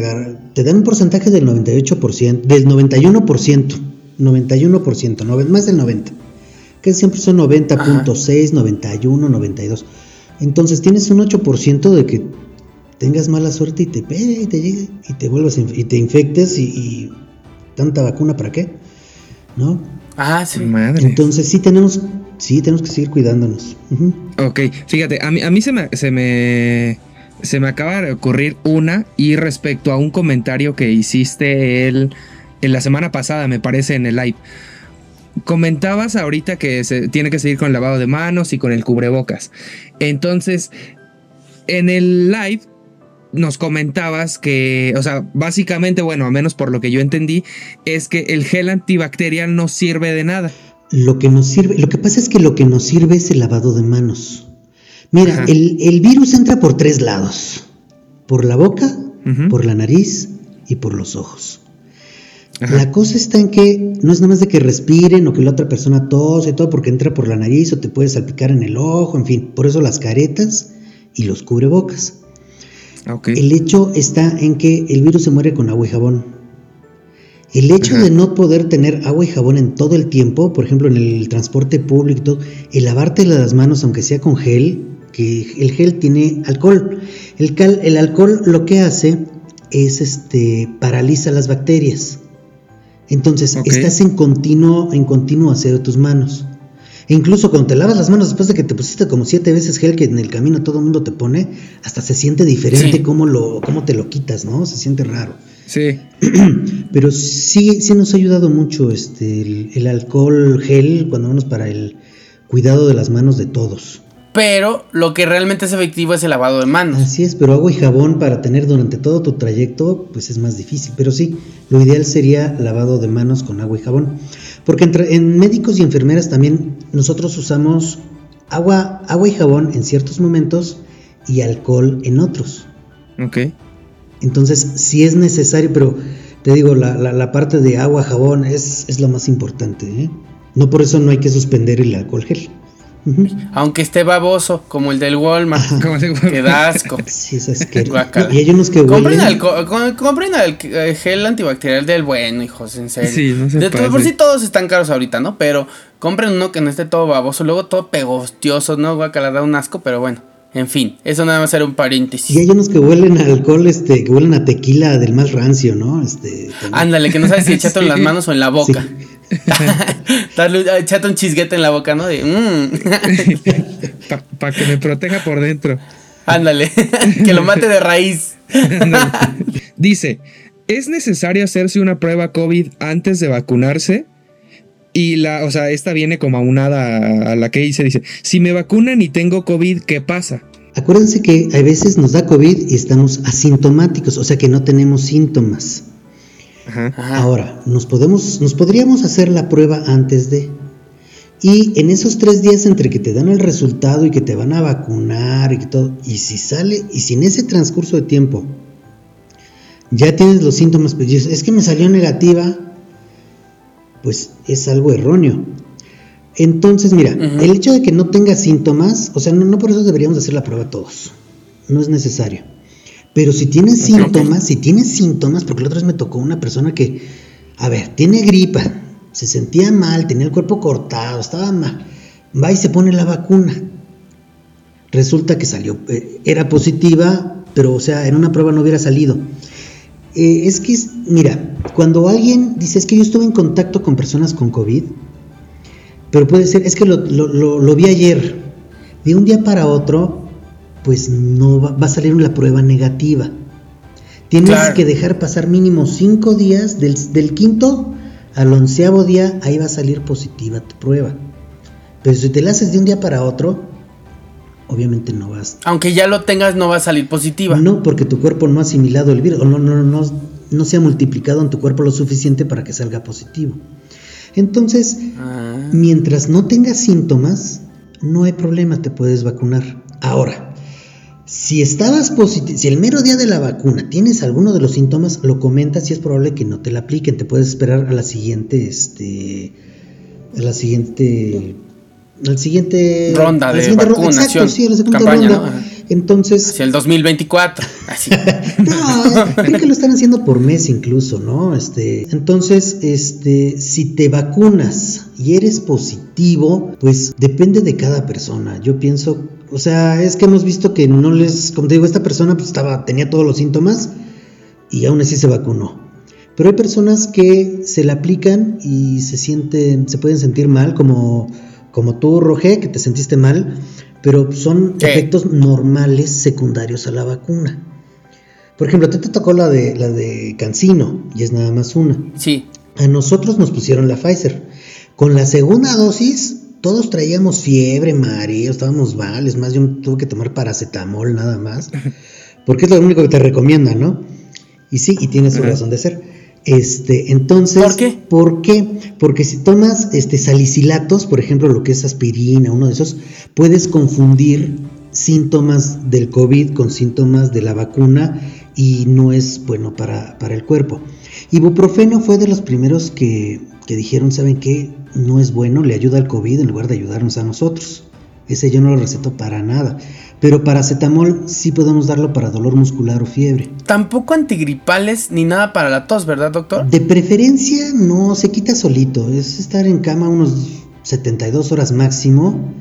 te dan un porcentaje del 98%, del 91%, 91%, más del 90%, que siempre son 90.6, 91, 92. Entonces tienes un 8% de que tengas mala suerte y te pegue y te llegue y te vuelvas y te infectes y, tanta vacuna para qué, ¿no? Ah, sí. Entonces sí tenemos, sí tenemos que seguir cuidándonos. Ok, fíjate, a mí, a mí se me, se me, se me acaba de ocurrir una y respecto a un comentario que hiciste el, en la semana pasada, me parece, en el live. Comentabas ahorita que se tiene que seguir con el lavado de manos y con el cubrebocas. Entonces, en el live nos comentabas que, o sea, básicamente, bueno, a menos por lo que yo entendí, es que el gel antibacterial no sirve de nada. Lo que nos sirve, lo que pasa es que lo que nos sirve es el lavado de manos. Mira, el, virus entra por tres lados: por la boca, por la nariz y por los ojos. La cosa está en que no es nada más de que respiren o que la otra persona tose y todo, porque entra por la nariz o te puede salpicar en el ojo, en fin. Por eso las caretas y los cubrebocas. El hecho está en que el virus se muere con agua y jabón. El hecho de no poder tener agua y jabón en todo el tiempo, por ejemplo en el transporte público, el lavarte las manos aunque sea con gel, que el gel tiene alcohol. El, el alcohol lo que hace es este paraliza las bacterias. Entonces estás en continuo en continuo de tus manos. E incluso cuando te lavas las manos después de que te pusiste como siete veces gel que en el camino todo el mundo te pone, hasta se siente diferente cómo, lo, cómo te lo quitas, ¿no? Se siente raro. Sí. Pero sí, sí nos ha ayudado mucho este, el alcohol gel cuando vamos para el cuidado de las manos de todos pero lo que realmente es efectivo es el lavado de manos. Así es, pero agua y jabón para tener durante todo tu trayecto, pues es más difícil. Pero sí, lo ideal sería lavado de manos con agua y jabón. Porque entre, en médicos y enfermeras también nosotros usamos agua, agua y jabón en ciertos momentos y alcohol en otros. Ok. Entonces, sí es necesario, pero te digo, la, la, parte de agua, jabón es, es lo más importante. ¿eh? No por eso no hay que suspender el alcohol gel. Aunque esté baboso, como el del Walmart. Que da asco. Sí, es asqueroso. y hay unos que compren, compren el eh, gel antibacterial del bueno, hijos, en serio. Sí, no se de, por sí todos están caros ahorita, ¿no? Pero compren uno que no esté todo baboso, luego todo pegostioso, ¿no? Guacala, da un asco, pero bueno. En fin, eso nada más era un paréntesis. Y hay unos que huelen a alcohol, este, que huelen a tequila del más rancio, ¿no? Este, Ándale, que no sabes si echarte en las manos o en la boca. Darle, echate un chisguete en la boca, ¿no? Mm. Para que me proteja por dentro. Ándale, que lo mate de raíz. Dice, ¿es necesario hacerse una prueba COVID antes de vacunarse? Y la, o sea, esta viene como aunada a la que hice, dice, si me vacunan y tengo COVID, ¿qué pasa? Acuérdense que a veces nos da COVID y estamos asintomáticos, o sea que no tenemos síntomas. Ahora, nos, podemos, nos podríamos hacer la prueba antes de... Y en esos tres días entre que te dan el resultado y que te van a vacunar y todo, y si sale, y si en ese transcurso de tiempo ya tienes los síntomas, pues es que me salió negativa, pues es algo erróneo. Entonces, mira, el hecho de que no tengas síntomas, o sea, no, no por eso deberíamos hacer la prueba todos, no es necesario. Pero si tienes síntomas, si tienes síntomas, porque la otra vez me tocó una persona que, a ver, tiene gripa, se sentía mal, tenía el cuerpo cortado, estaba mal, va y se pone la vacuna. Resulta que salió, eh, era positiva, pero o sea, en una prueba no hubiera salido. Eh, es que, mira, cuando alguien dice, es que yo estuve en contacto con personas con COVID, pero puede ser, es que lo, lo vi ayer, de un día para otro, pues no va, a salir una prueba negativa. Tienes que dejar pasar mínimo cinco días, del, quinto al onceavo día, ahí va a salir positiva tu prueba. Pero si te la haces de un día para otro, obviamente no vas. Aunque ya lo tengas, no va a salir positiva. No, porque tu cuerpo no ha asimilado el virus, o no, no, no, no se ha multiplicado en tu cuerpo lo suficiente para que salga positivo. Entonces, ah. mientras no tengas síntomas, no hay problema, te puedes vacunar. Ahora, si estabas positivo, si el mero día de la vacuna tienes alguno de los síntomas, lo comentas y es probable que no te la apliquen. Te puedes esperar a la siguiente, este, a la siguiente, al siguiente ronda de vacunación. sí, la segunda ronda. Entonces. Hacia el 2024. Así. no, creo que lo están haciendo por mes incluso, ¿no? Este, entonces, este, si te vacunas y eres positivo, pues depende de cada persona. Yo pienso, o sea, es que hemos visto que no les, como te digo, esta persona pues estaba, tenía todos los síntomas y aún así se vacunó. Pero hay personas que se la aplican y se sienten, se pueden sentir mal, como, como tú, Roge, que te sentiste mal pero son efectos normales secundarios a la vacuna. Por ejemplo, a ti te tocó la de, la de Cancino y es nada más una. Sí. A nosotros nos pusieron la Pfizer. Con la segunda dosis, todos traíamos fiebre, mareo, estábamos mal. Es más, yo tuve que tomar paracetamol nada más. Porque es lo único que te recomiendan, ¿no? Y sí, y tiene su razón de ser. Este, entonces, ¿por qué? ¿Por qué? Porque si tomas este salicilatos, por ejemplo, lo que es aspirina, uno de esos, puedes confundir síntomas del COVID con síntomas de la vacuna y no es bueno para, para el cuerpo. Ibuprofeno fue de los primeros que, que dijeron, ¿saben qué? No es bueno, le ayuda al COVID en lugar de ayudarnos a nosotros. Ese yo no lo receto para nada. Pero paracetamol sí podemos darlo para dolor muscular o fiebre. Tampoco antigripales ni nada para la tos, ¿verdad, doctor? De preferencia no, se quita solito. Es estar en cama unos 72 horas máximo.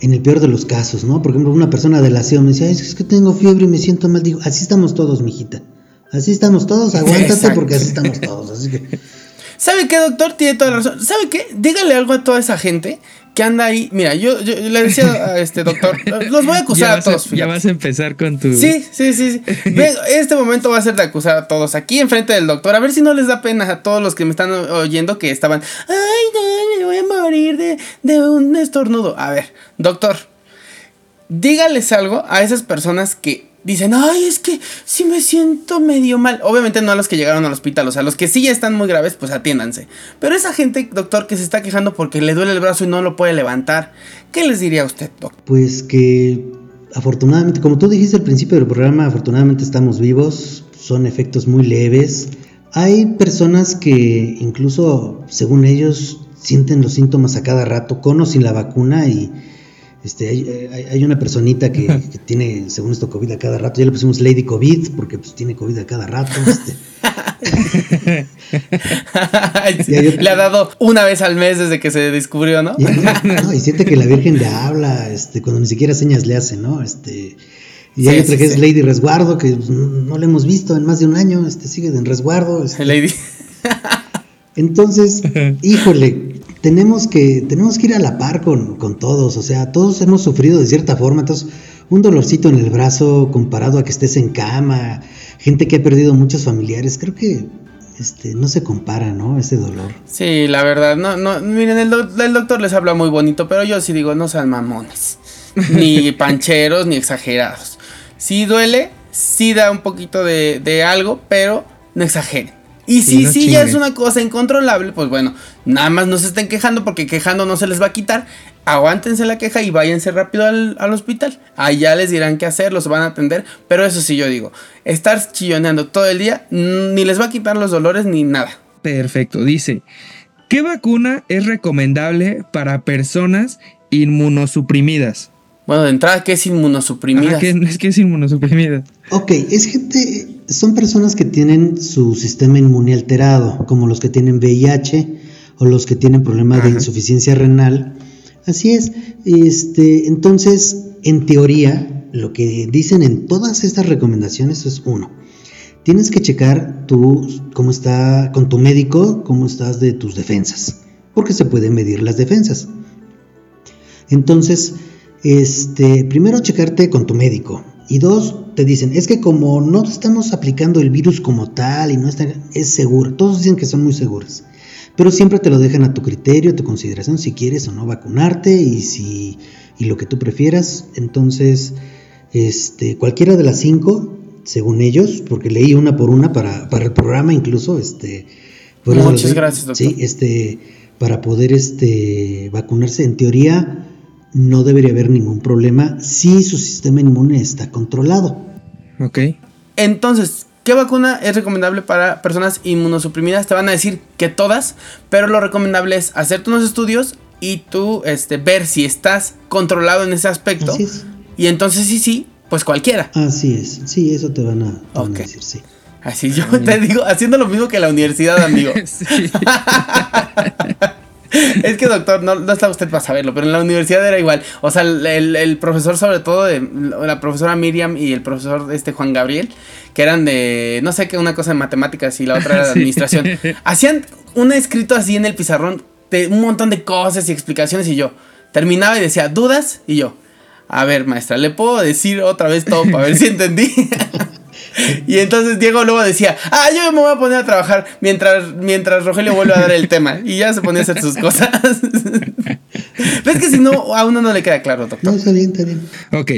En el peor de los casos, ¿no? Por ejemplo, una persona de la SEO me decía, es que tengo fiebre y me siento mal. Digo, así estamos todos, mijita. Así estamos todos, aguántate porque así estamos todos. Así que... ¿Sabe qué, doctor? Tiene toda la razón. ¿Sabe qué? Dígale algo a toda esa gente que anda ahí. Mira, yo, yo le decía a este doctor, los voy a acusar a todos. ya vas a empezar con tu. Sí, sí, sí. sí. este momento va a ser de acusar a todos aquí enfrente del doctor. A ver si no les da pena a todos los que me están oyendo que estaban. Ay, no, me voy a morir de, de un estornudo. A ver, doctor, dígales algo a esas personas que dicen, ay, es que si me siento medio mal. Obviamente no a los que llegaron al hospital, o sea, los que sí ya están muy graves, pues atiéndanse. Pero esa gente, doctor, que se está quejando porque le duele el brazo y no lo puede levantar, ¿qué les diría a usted, doctor? Pues que afortunadamente, como tú dijiste al principio del programa, afortunadamente estamos vivos, son efectos muy leves. Hay personas que incluso, según ellos, sienten los síntomas a cada rato, con o sin la vacuna y Este, hay, una personita que, tiene, según esto, COVID a cada rato. Ya le pusimos Lady COVID porque pues tiene COVID a cada rato. Este. le ha dado una vez al mes desde que se descubrió, ¿no? Y, siente que la Virgen le habla, este, cuando ni siquiera señas le hace, ¿no? Este, y hay otra que es Lady Resguardo, que pues, no la hemos visto en más de un año, este, sigue en resguardo. Este. Lady. Entonces, híjole, tenemos que, tenemos que ir a la par con, con, todos, o sea, todos hemos sufrido de cierta forma, entonces un dolorcito en el brazo comparado a que estés en cama, gente que ha perdido muchos familiares, creo que este, no se compara, ¿no? Ese dolor. Sí, la verdad, no, no, miren, el, doctor les habla muy bonito, pero yo sí digo, no sean mamones, ni pancheros, ni exagerados. Sí duele, sí da un poquito de, de algo, pero no exageren. Y si sí, ya es una cosa incontrolable, pues bueno, nada más no se estén quejando porque quejando no se les va a quitar. Aguántense la queja y váyanse rápido al, hospital. Allá les dirán qué hacer, los van a atender. Pero eso sí, yo digo, estar chilloneando todo el día ni les va a quitar los dolores ni nada. Perfecto, dice, ¿qué vacuna es recomendable para personas inmunosuprimidas? Bueno, de entrada, ¿qué es inmunosuprimida? es que es inmunosuprimida? Ok, es gente, son personas que tienen su sistema inmune alterado, como los que tienen VIH o los que tienen problemas de insuficiencia renal. Así es. Este, entonces, en teoría, lo que dicen en todas estas recomendaciones es uno. Tienes que checar tú cómo está con tu médico, cómo estás de tus defensas, porque se pueden medir las defensas. Entonces, este, primero checarte con tu médico. Y dos, te dicen, es que como no estamos aplicando el virus como tal y no está, es seguro. Todos dicen que son muy seguros. Pero siempre te lo dejan a tu criterio, a tu consideración, si quieres o no vacunarte y si y lo que tú prefieras. Entonces, este, cualquiera de las cinco, según ellos, porque leí una por una para, para el programa incluso, este, Muchas gracias, doctor. Sí, este, para poder este, vacunarse, en teoría, no debería haber ningún problema si su sistema inmune está controlado. Ok. Entonces, ¿qué vacuna es recomendable para personas inmunosuprimidas? Te van a decir que todas, pero lo recomendable es hacerte unos estudios y tú este, ver si estás controlado en ese aspecto. Así es. Y entonces sí, sí, pues cualquiera. Así es, sí, eso te van a, decir, sí. Así yo te digo, haciendo lo mismo que la universidad, amigo. sí. es que doctor, no, no, está usted para saberlo, pero en la universidad era igual. O sea, el, profesor sobre todo, de, la profesora Miriam y el profesor este Juan Gabriel, que eran de, no sé qué, una cosa de matemáticas y la otra era de administración, hacían un escrito así en el pizarrón de un montón de cosas y explicaciones y yo terminaba y decía, ¿dudas? Y yo, a ver maestra, ¿le puedo decir otra vez todo para ver si entendí? Y entonces Diego luego decía, ah, yo me voy a poner a trabajar mientras, mientras Rogelio vuelve a dar el tema. Y ya se ponía a hacer sus cosas. ¿Ves que si no, a uno no le queda claro, doctor? No, está bien, está bien. Ok.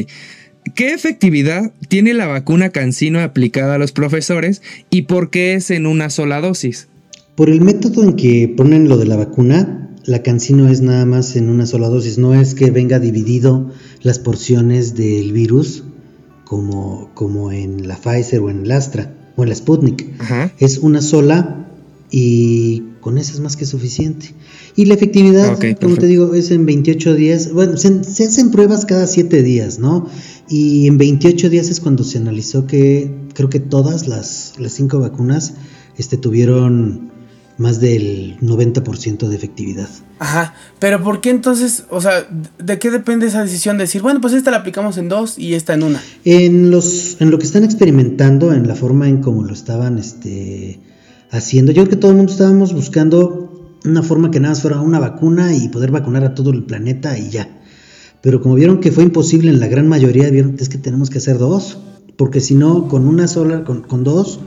¿Qué efectividad tiene la vacuna Cancino aplicada a los profesores y por qué es en una sola dosis? Por el método en que ponen lo de la vacuna, la Cancino es nada más en una sola dosis, no es que venga dividido las porciones del virus como, como en la Pfizer o en el Astra o en la Sputnik. Es una sola y con eso es más que suficiente. Y la efectividad, como te digo, es en 28 días. Bueno, se, hacen pruebas cada 7 días, ¿no? Y en 28 días es cuando se analizó que creo que todas las, las cinco vacunas este, tuvieron más del 90% de efectividad. Ajá, pero ¿por qué entonces, o sea, de qué depende esa decisión de decir, bueno, pues esta la aplicamos en dos y esta en una? En los en lo que están experimentando, en la forma en cómo lo estaban este haciendo, yo creo que todo el mundo estábamos buscando una forma que nada más fuera una vacuna y poder vacunar a todo el planeta y ya. Pero como vieron que fue imposible en la gran mayoría, vieron que es que tenemos que hacer dos, porque si no, con una sola, con, con dos,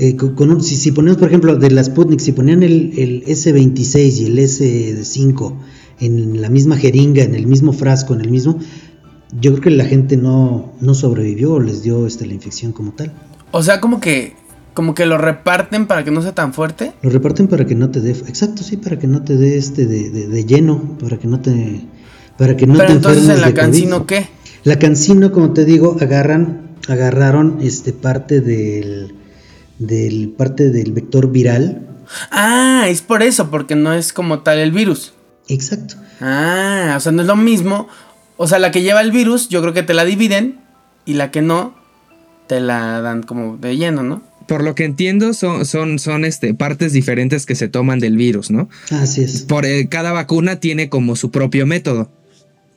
eh, con, si, ponemos, por ejemplo, de la Sputnik, si ponían el, S26 y el S5 en la misma jeringa, en el mismo frasco, en el mismo, yo creo que la gente no, no sobrevivió o les dio este, la infección como tal. O sea, como que, como que lo reparten para que no sea tan fuerte. Lo reparten para que no te dé, exacto, sí, para que no te dé este de, lleno, para que no te, para que no Pero entonces en la cancino qué? La cancino, como te digo, agarran, agarraron este parte del del parte del vector viral. Ah, es por eso, porque no es como tal el virus. Exacto. Ah, o sea, no es lo mismo O sea, la que lleva el virus, yo creo que te la dividen y la que no, te la dan como de lleno, ¿no? Por lo que entiendo, son, son, son este, partes diferentes que se toman del virus, ¿no? Así es. Por, eh, cada vacuna tiene como su propio método.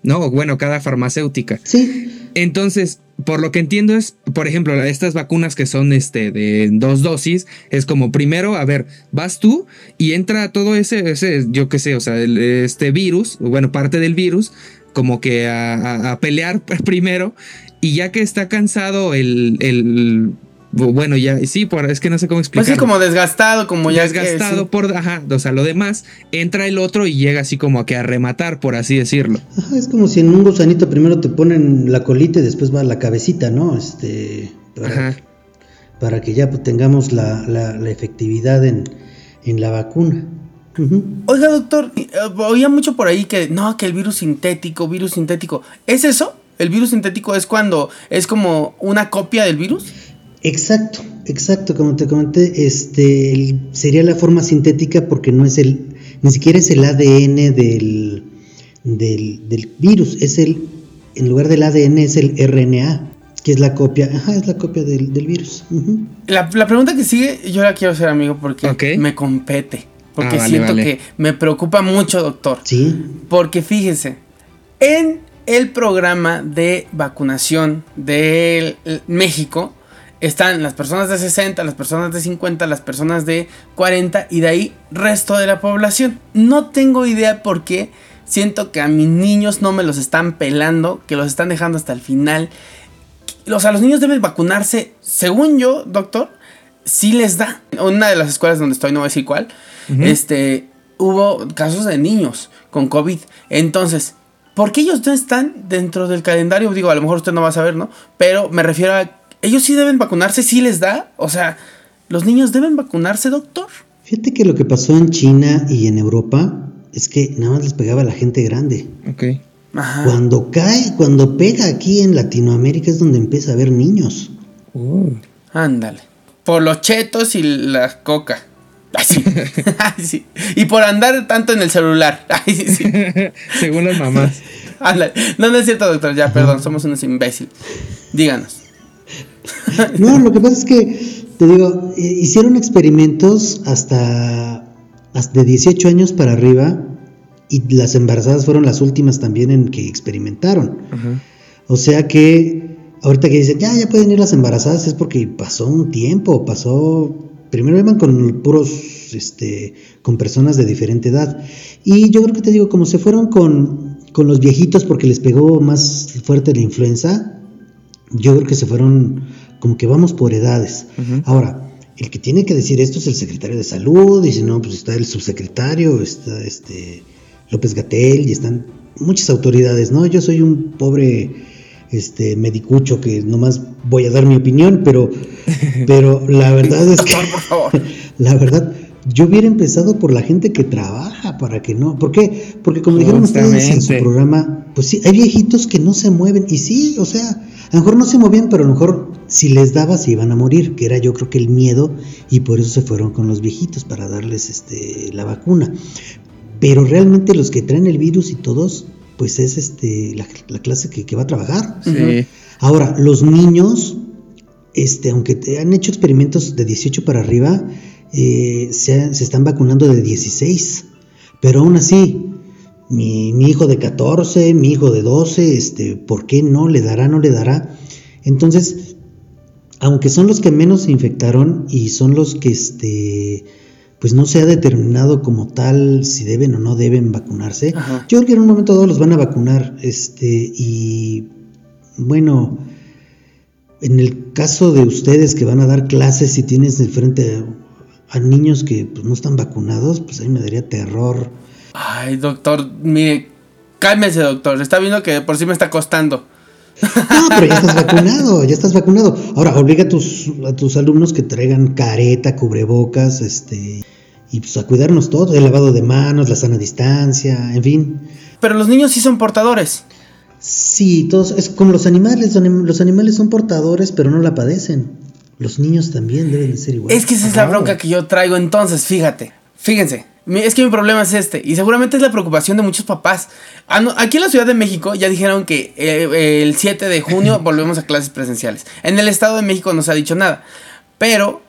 ¿No? Bueno, cada farmacéutica. Sí. Entonces, por lo que entiendo es, por ejemplo, estas vacunas que son este de dos dosis, es como primero, a ver, vas tú y entra todo ese, ese yo qué sé, o sea, este virus, bueno, parte del virus, como que a, a pelear primero, y ya que está cansado el, el bueno, ya, sí, por, es que no sé cómo explicarlo. Pues sí, como desgastado, como ya. Desgastado por, ajá, o sea, lo demás, entra el otro y llega así como a que a rematar, por así decirlo. Ajá, es como si en un gusanito primero te ponen la colita y después va la cabecita, ¿no? Este. Para, ajá. para que ya pues, tengamos la, la, la efectividad en, en, la vacuna. Uh Oiga, doctor, eh, oía mucho por ahí que no, que el virus sintético, virus sintético. ¿Es eso? ¿El virus sintético es cuando es como una copia del virus? Exacto, exacto, como te comenté, este sería la forma sintética porque no es el, ni siquiera es el ADN del, del, virus, es el, en lugar del ADN es el RNA, que es la copia, ajá, es la copia del, virus. la, pregunta que sigue, yo la quiero hacer, amigo, porque me compete, porque ah, siento que me preocupa mucho, doctor. Sí. Porque fíjese, en el programa de vacunación de México, están las personas de 60, las personas de 50, las personas de 40 y de ahí resto de la población. No tengo idea por qué siento que a mis niños no me los están pelando, que los están dejando hasta el final. O sea, los niños deben vacunarse, según yo, doctor, si les da. Una de las escuelas donde estoy, no voy a decir cuál, este, hubo casos de niños con COVID. Entonces, ¿por qué ellos no están dentro del calendario? Digo, a lo mejor usted no va a saber, ¿no? Pero me refiero a ellos sí deben vacunarse, sí les da. O sea, los niños deben vacunarse, doctor. Fíjate que lo que pasó en China y en Europa es que nada más les pegaba a la gente grande. Ok. Ajá. Cuando cae, cuando pega aquí en Latinoamérica es donde empieza a haber niños. Uh. Ándale. Por los chetos y la coca. Así. sí. Y por andar tanto en el celular. Ay, sí. Según las mamás. Ándale. No, no es cierto, doctor. Ya, perdón, somos unos imbéciles. Díganos. no, lo que pasa es que, te digo, eh, hicieron experimentos hasta, hasta de 18 años para arriba y las embarazadas fueron las últimas también en que experimentaron. O sea que ahorita que dicen, ya, ya pueden ir las embarazadas, es porque pasó un tiempo, pasó, primero iban con puros, este, con personas de diferente edad. Y yo creo que te digo, como se fueron con, con los viejitos porque les pegó más fuerte la influenza, yo creo que se fueron como que vamos por edades. Ahora, el que tiene que decir esto es el secretario de salud, y si no, pues está el subsecretario, está este López Gatel, y están muchas autoridades, ¿no? Yo soy un pobre este medicucho que nomás voy a dar mi opinión, pero, pero la verdad es que la verdad, yo hubiera empezado por la gente que trabaja para que no, ¿por qué? Porque como dijeron ustedes en su programa, pues sí, hay viejitos que no se mueven y sí, o sea, a lo mejor no se movían, pero a lo mejor si les daba se iban a morir, que era yo creo que el miedo y por eso se fueron con los viejitos para darles este la vacuna. Pero realmente los que traen el virus y todos, pues es este la, clase que, va a trabajar. Ahora, los niños, este, aunque han hecho experimentos de 18 para arriba, eh, se, se, están vacunando de 16. Pero aún así, mi, hijo de 14, mi hijo de 12, este, ¿por qué no le dará, no le dará? Entonces, aunque son los que menos se infectaron y son los que, este, pues no se ha determinado como tal si deben o no deben vacunarse, yo creo que en un momento dado los van a vacunar, este, y bueno, en el caso de ustedes que van a dar clases y tienes de frente a, niños que pues, no están vacunados, pues a mí me daría terror Ay, doctor, mire, cálmese, doctor. Está viendo que por sí me está costando. No, pero ya estás vacunado, ya estás vacunado. Ahora, obliga a tus, a tus alumnos que traigan careta, cubrebocas, este, y pues a cuidarnos todos, el lavado de manos, la sana distancia, en fin. Pero los niños sí son portadores. Sí, todos, es como los animales, los animales son portadores, pero no la padecen. Los niños también deben de ser iguales. Es que esa es la bronca que yo traigo entonces, fíjate. Fíjense, es que mi problema es este, y seguramente es la preocupación de muchos papás. Ah, aquí en la Ciudad de México ya dijeron que eh, el 7 de junio volvemos a clases presenciales. En el Estado de México no se ha dicho nada, pero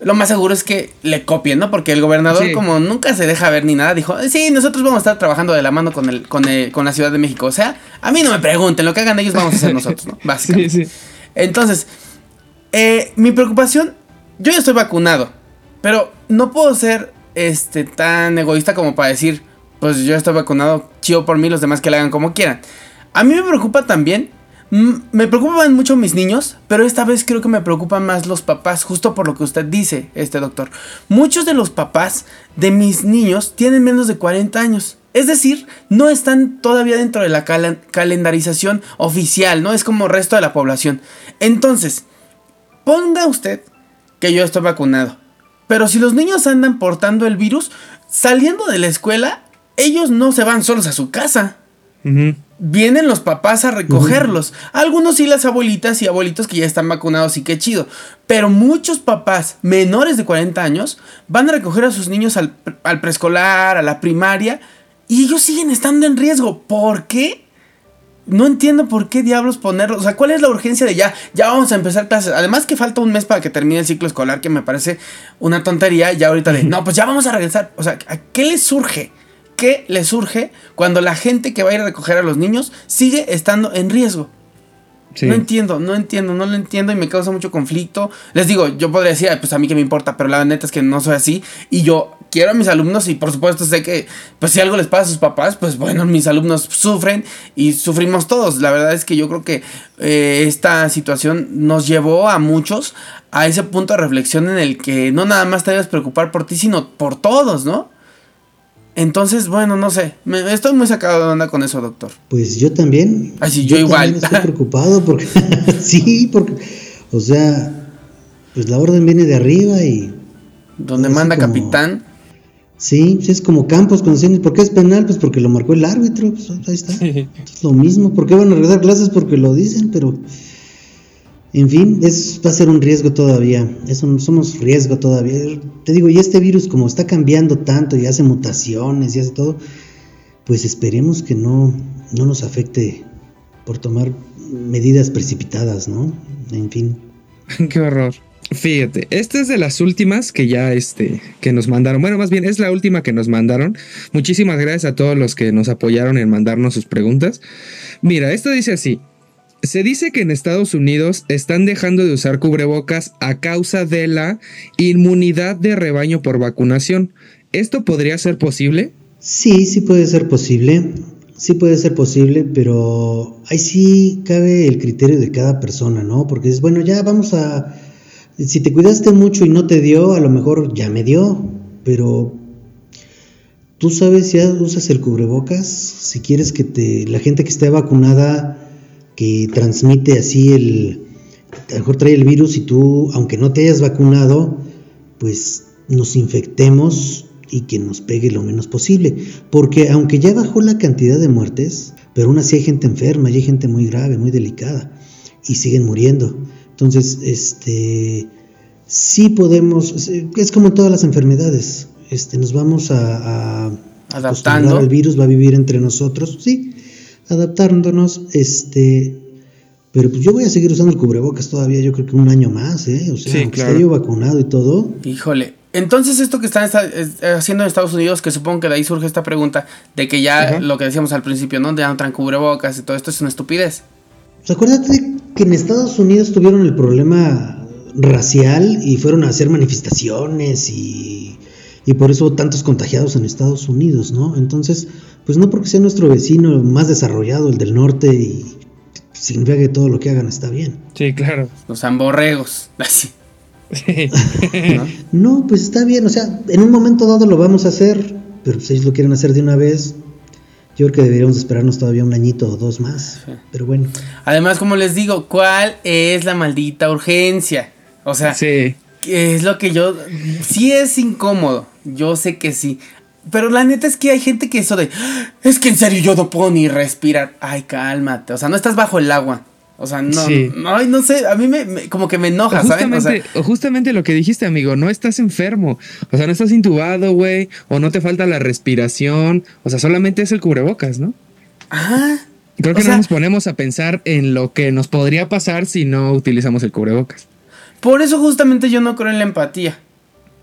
lo más seguro es que le copien, ¿no? Porque el gobernador, como nunca se deja ver ni nada, dijo, sí, nosotros vamos a estar trabajando de la mano con, el, con, con la Ciudad de México. O sea, a mí no me pregunten, lo que hagan ellos vamos a hacer nosotros, ¿no? Básicamente. Sí, sí. Entonces, eh, mi preocupación, yo ya estoy vacunado, pero no puedo ser este, tan egoísta como para decir, pues yo estoy vacunado, chido por mí, los demás que le hagan como quieran. A mí me preocupa también, me preocupan mucho mis niños, pero esta vez creo que me preocupan más los papás, justo por lo que usted dice, este doctor. Muchos de los papás de mis niños tienen menos de 40 años. Es decir, no están todavía dentro de la calendarización oficial, ¿no? Es como el resto de la población. Entonces, ponga usted que yo estoy vacunado. Pero si los niños andan portando el virus, saliendo de la escuela, ellos no se van solos a su casa. Vienen los papás a recogerlos. Algunos sí las abuelitas y abuelitos que ya están vacunados y qué chido. Pero muchos papás menores de 40 años van a recoger a sus niños al, al preescolar, a la primaria. Y ellos siguen estando en riesgo. ¿Por qué? No entiendo por qué diablos ponerlo. O sea, ¿cuál es la urgencia de ya? Ya vamos a empezar clases. Además que falta un mes para que termine el ciclo escolar, que me parece una tontería. Ya ahorita de, no, pues ya vamos a regresar. O sea, ¿a qué le surge? ¿Qué le surge cuando la gente que va a ir a recoger a los niños sigue estando en riesgo? No entiendo, no entiendo, no lo entiendo y me causa mucho conflicto. Les digo, yo podría decir, pues a mí que me importa, pero la neta es que no soy así. Y yo quiero a mis alumnos y por supuesto sé que, pues si algo les pasa a sus papás, pues bueno, mis alumnos sufren y sufrimos todos. La verdad es que yo creo que eh, esta situación nos llevó a muchos a ese punto de reflexión en el que no nada más te debes preocupar por ti, sino por todos, ¿no? Entonces, bueno, no sé, me, estoy muy sacado de onda con eso, doctor. Pues yo también. Así, yo, igual. Estoy preocupado porque, sí, porque, o sea, pues la orden viene de arriba y... Donde manda capitán. Sí, pues es como Campos cuando ¿por qué es penal? Pues porque lo marcó el árbitro, pues ahí está. Es lo mismo, ¿por qué van a regresar clases? Porque lo dicen, pero en fin, es, va a ser un riesgo todavía. Eso, somos riesgo todavía. Te digo, y este virus, como está cambiando tanto y hace mutaciones y hace todo, pues esperemos que no, no nos afecte por tomar medidas precipitadas, ¿no? En fin. Qué horror. Fíjate, esta es de las últimas que ya este que nos mandaron. Bueno, más bien es la última que nos mandaron. Muchísimas gracias a todos los que nos apoyaron en mandarnos sus preguntas. Mira, esto dice así: se dice que en Estados Unidos están dejando de usar cubrebocas a causa de la inmunidad de rebaño por vacunación. ¿Esto podría ser posible? Sí, sí puede ser posible. Sí puede ser posible, pero ahí sí cabe el criterio de cada persona, ¿no? Porque es bueno, ya vamos a... Si te cuidaste mucho y no te dio, a lo mejor ya me dio, pero tú sabes si usas el cubrebocas, si quieres que te la gente que esté vacunada que transmite así el, a lo mejor trae el virus y tú, aunque no te hayas vacunado, pues nos infectemos y que nos pegue lo menos posible. Porque aunque ya bajó la cantidad de muertes, pero aún así hay gente enferma y hay gente muy grave, muy delicada, y siguen muriendo. Entonces, este, sí podemos, es como todas las enfermedades, este, nos vamos a, a adaptando. El virus va a vivir entre nosotros, sí, adaptándonos, este, pero pues yo voy a seguir usando el cubrebocas todavía, yo creo que un año más, ¿eh? O sea, aunque esté yo vacunado y todo. Híjole. Entonces, esto que están haciendo en Estados Unidos, que supongo que de ahí surge esta pregunta, de que ya lo que decíamos al principio, ¿no? De no traen cubrebocas y todo esto es una estupidez. Pues acuérdate que en Estados Unidos tuvieron el problema racial y fueron a hacer manifestaciones y, y por eso tantos contagiados en Estados Unidos, ¿no? Entonces, pues no porque sea nuestro vecino más desarrollado, el del norte, y significa que todo lo que hagan está bien. Sí, claro. Los amborregos, así. ¿No? pues está bien, o sea, en un momento dado lo vamos a hacer, pero si ellos lo quieren hacer de una vez, yo creo que deberíamos esperarnos todavía un añito o dos más, pero bueno. Además, como les digo, ¿cuál es la maldita urgencia? O sea, sí. es lo que yo... Sí es incómodo, yo sé que sí. Pero la neta es que hay gente que eso de, es que en serio yo no puedo ni respirar. Ay, cálmate. O sea, no estás bajo el agua. O sea, no, no, no, sé, a mí me, como que me enoja, justamente, O, justamente lo que dijiste, amigo, no estás enfermo. O sea, no estás intubado, güey, o no te falta la respiración. O sea, solamente es el cubrebocas, ¿no? Ajá. Creo que no nos ponemos a pensar en lo que nos podría pasar si no utilizamos el cubrebocas. Por eso justamente yo no creo en la empatía.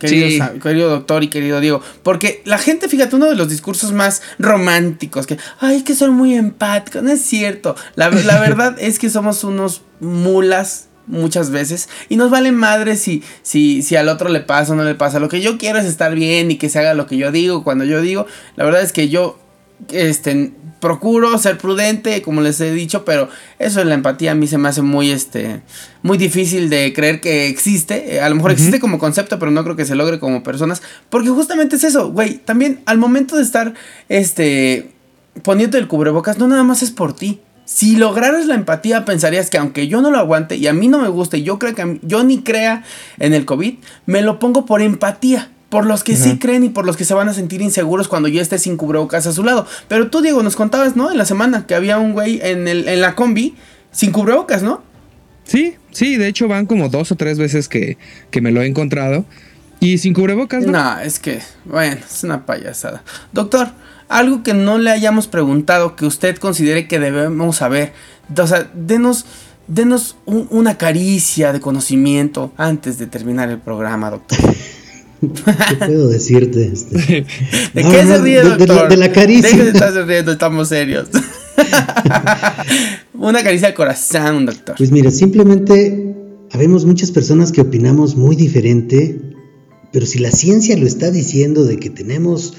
Querido, querido, doctor y querido Diego. Porque la gente, fíjate, uno de los discursos más románticos, que, ay, que son muy empáticos, no es cierto. La, verdad es que somos unos mulas muchas veces y nos vale madre si, si, si al otro le pasa o no le pasa. Lo que yo quiero es estar bien y que se haga lo que yo digo cuando yo digo. La verdad es que yo este, procuro ser prudente, como les he dicho, pero eso de la empatía a mí se me hace muy, este, muy difícil de creer que existe. Eh, a lo mejor existe como concepto, pero no creo que se logre como personas, porque justamente es eso, güey. También al momento de estar, este, poniendo el cubrebocas, no nada más es por ti. Si lograras la empatía, pensarías que aunque yo no lo aguante y a mí no me guste, y yo creo que yo ni crea en el COVID, me lo pongo por empatía por los que sí creen y por los que se van a sentir inseguros cuando yo esté sin cubrebocas a su lado. Pero tú, Diego, nos contabas, ¿no? En la semana que había un güey en, el, en la combi sin cubrebocas, ¿no? Sí, sí, de hecho van como dos o tres veces que, que me lo he encontrado. Y sin cubrebocas, ¿no? No, es que, bueno, es una payasada. Doctor, algo que no le hayamos preguntado que usted considere que debemos saber. O sea, denos, denos una caricia de conocimiento antes de terminar el programa, doctor. ¿Qué puedo decirte? Este? ¿De qué se ríe, doctor? De, la caricia. de estar riendo, estamos serios. Una caricia al corazón, doctor. Pues mira, simplemente habemos muchas personas que opinamos muy diferente, pero si la ciencia lo está diciendo de que tenemos,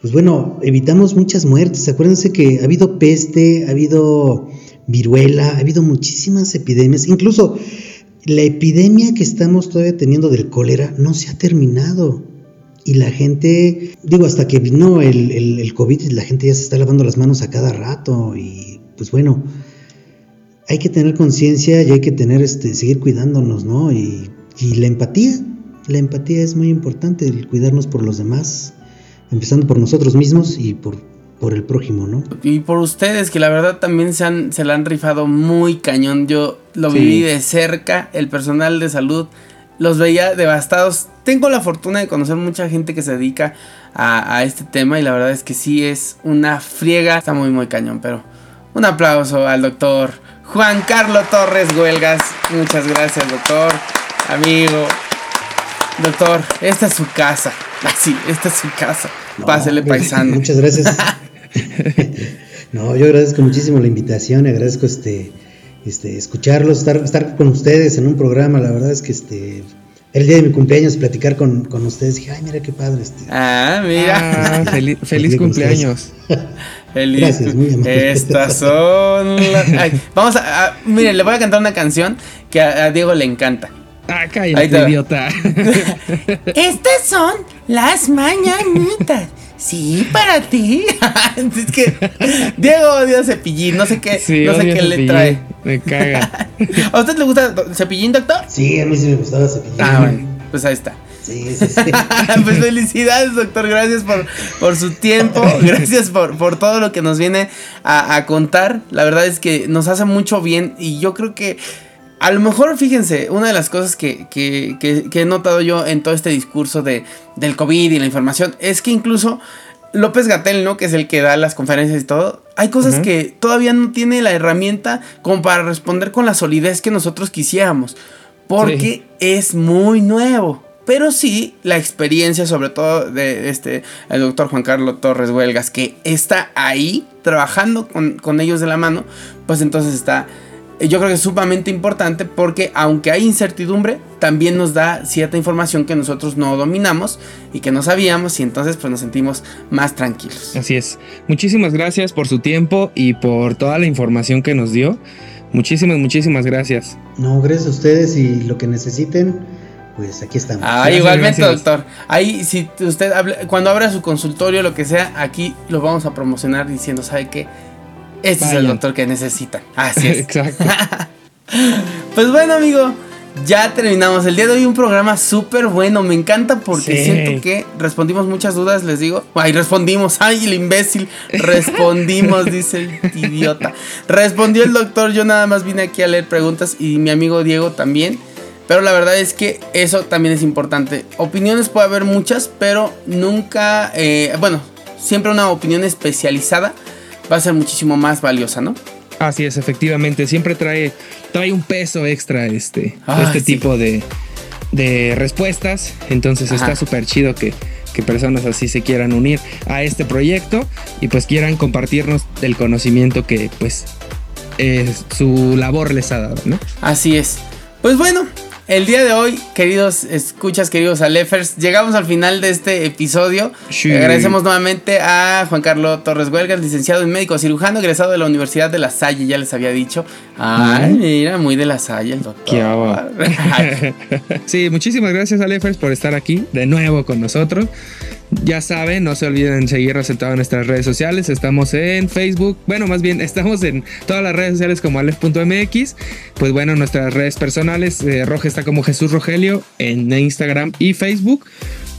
pues bueno, evitamos muchas muertes. Acuérdense que ha habido peste, ha habido viruela, ha habido muchísimas epidemias, incluso la epidemia que estamos todavía teniendo del cólera no se ha terminado. Y la gente, digo, hasta que vino el, el, COVID, la gente ya se está lavando las manos a cada rato. Y pues bueno, hay que tener conciencia y hay que tener, este, seguir cuidándonos, ¿no? Y, y la empatía, la empatía es muy importante, el cuidarnos por los demás, empezando por nosotros mismos y por por el prójimo, ¿no? Y por ustedes, que la verdad también se, han, se la han rifado muy cañón. Yo lo viví de cerca, el personal de salud los veía devastados. Tengo la fortuna de conocer mucha gente que se dedica a, este tema y la verdad es que sí es una friega. Está muy, muy cañón, pero un aplauso al doctor Juan Carlos Torres Huelgas. Muchas gracias, doctor, amigo. Doctor, esta es su casa. Así, esta es su casa. Pásele paisano. Muchas gracias. no, yo agradezco muchísimo la invitación, agradezco este, este, escucharlos, estar, estar con ustedes en un programa, la verdad es que este el día de mi cumpleaños platicar con, con ustedes, dije, ay, mira qué padre este. Ah, mira. Ah, feliz cumpleaños. feliz. Gracias, muy amable. Estas son vamos a, miren, le voy a cantar una canción que a, Diego le encanta. Ah, cállate, idiota. Estas son las mañanitas. Sí, para ti. es que Diego odia cepillín, no sé qué, no sé qué le trae. Me caga. ¿A usted le gusta cepillín, doctor? Sí, a mí sí me gustaba cepillín. Ah, bueno, pues ahí está. Sí, sí, sí. pues felicidades, doctor. Gracias por, por su tiempo. Gracias por, por todo lo que nos viene a, a contar. La verdad es que nos hace mucho bien y yo creo que a lo mejor, fíjense, una de las cosas que, he notado yo en todo este discurso de, del COVID y la información es que incluso López Gatel, ¿no? Que es el que da las conferencias y todo. Hay cosas que todavía no tiene la herramienta como para responder con la solidez que nosotros quisiéramos. Porque es muy nuevo. Pero sí, la experiencia, sobre todo de este, el doctor Juan Carlos Torres Huelgas, que está ahí trabajando con, con ellos de la mano, pues entonces está yo creo que es sumamente importante porque aunque hay incertidumbre, también nos da cierta información que nosotros no dominamos y que no sabíamos y entonces pues nos sentimos más tranquilos. Así es. Muchísimas gracias por su tiempo y por toda la información que nos dio. Muchísimas, muchísimas gracias. No, gracias a ustedes y lo que necesiten, pues aquí estamos. Ah, igualmente, doctor. Ahí, si usted cuando abra su consultorio, lo que sea, aquí lo vamos a promocionar diciendo, ¿sabe qué? Este es el doctor que necesitan. Así es. Exacto. pues bueno, amigo. Ya terminamos. El día de hoy un programa súper bueno. Me encanta porque siento que respondimos muchas dudas, les digo. Ay, respondimos. Ay, el imbécil. Respondimos, dice el idiota. Respondió el doctor. Yo nada más vine aquí a leer preguntas y mi amigo Diego también. Pero la verdad es que eso también es importante. Opiniones puede haber muchas, pero nunca, eh, bueno, siempre una opinión especializada va a ser muchísimo más valiosa, ¿no? Así es, efectivamente. Siempre trae, trae un peso extra este, este tipo de, de, respuestas. Entonces está súper chido que, que personas así se quieran unir a este proyecto y pues quieran compartirnos el conocimiento que pues su labor les ha dado, ¿no? Así es. Pues bueno, el día de hoy, queridos escuchas, queridos Alefers, llegamos al final de este episodio. Agradecemos nuevamente a Juan Carlos Torres Huelgas, licenciado en médico cirujano, egresado de la Universidad de La Salle, ya les había dicho. Ay, mira, muy de La Salle el doctor. sí, muchísimas gracias Alefers por estar aquí de nuevo con nosotros. Ya saben, no se olviden seguirnos en todas nuestras redes sociales. Estamos en Facebook, bueno, más bien estamos en todas las redes sociales como Alef.mx. Pues bueno, nuestras redes personales, eh, está como Jesús Rogelio en Instagram y Facebook.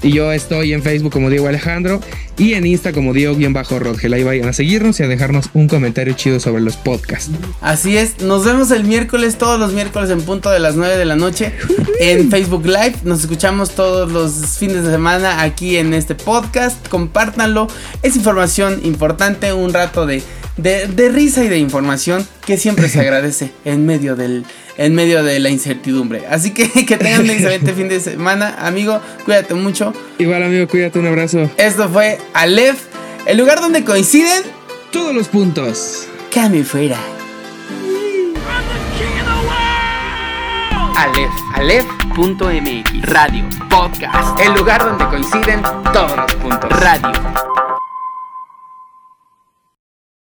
Y yo estoy en Facebook como Diego Alejandro y en Insta como Diego-Rogel. Ahí vayan a seguirnos y a dejarnos un comentario chido sobre los podcasts. Así es, nos vemos el miércoles, todos los miércoles en punto de las 9 de la noche en Facebook Live. Nos escuchamos todos los fines de semana aquí en este podcast. Compártanlo, es información importante, un rato de, de risa y de información que siempre se agradece en medio del en medio de la incertidumbre. Así que que tengan un excelente fin de semana, amigo. Cuídate mucho. Igual, amigo, cuídate, un abrazo. Esto fue Aleph, el lugar donde coinciden todos los puntos. Cambio fuera. Aleph, Aleph.mx Radio Podcast, el lugar donde coinciden todos los puntos. Radio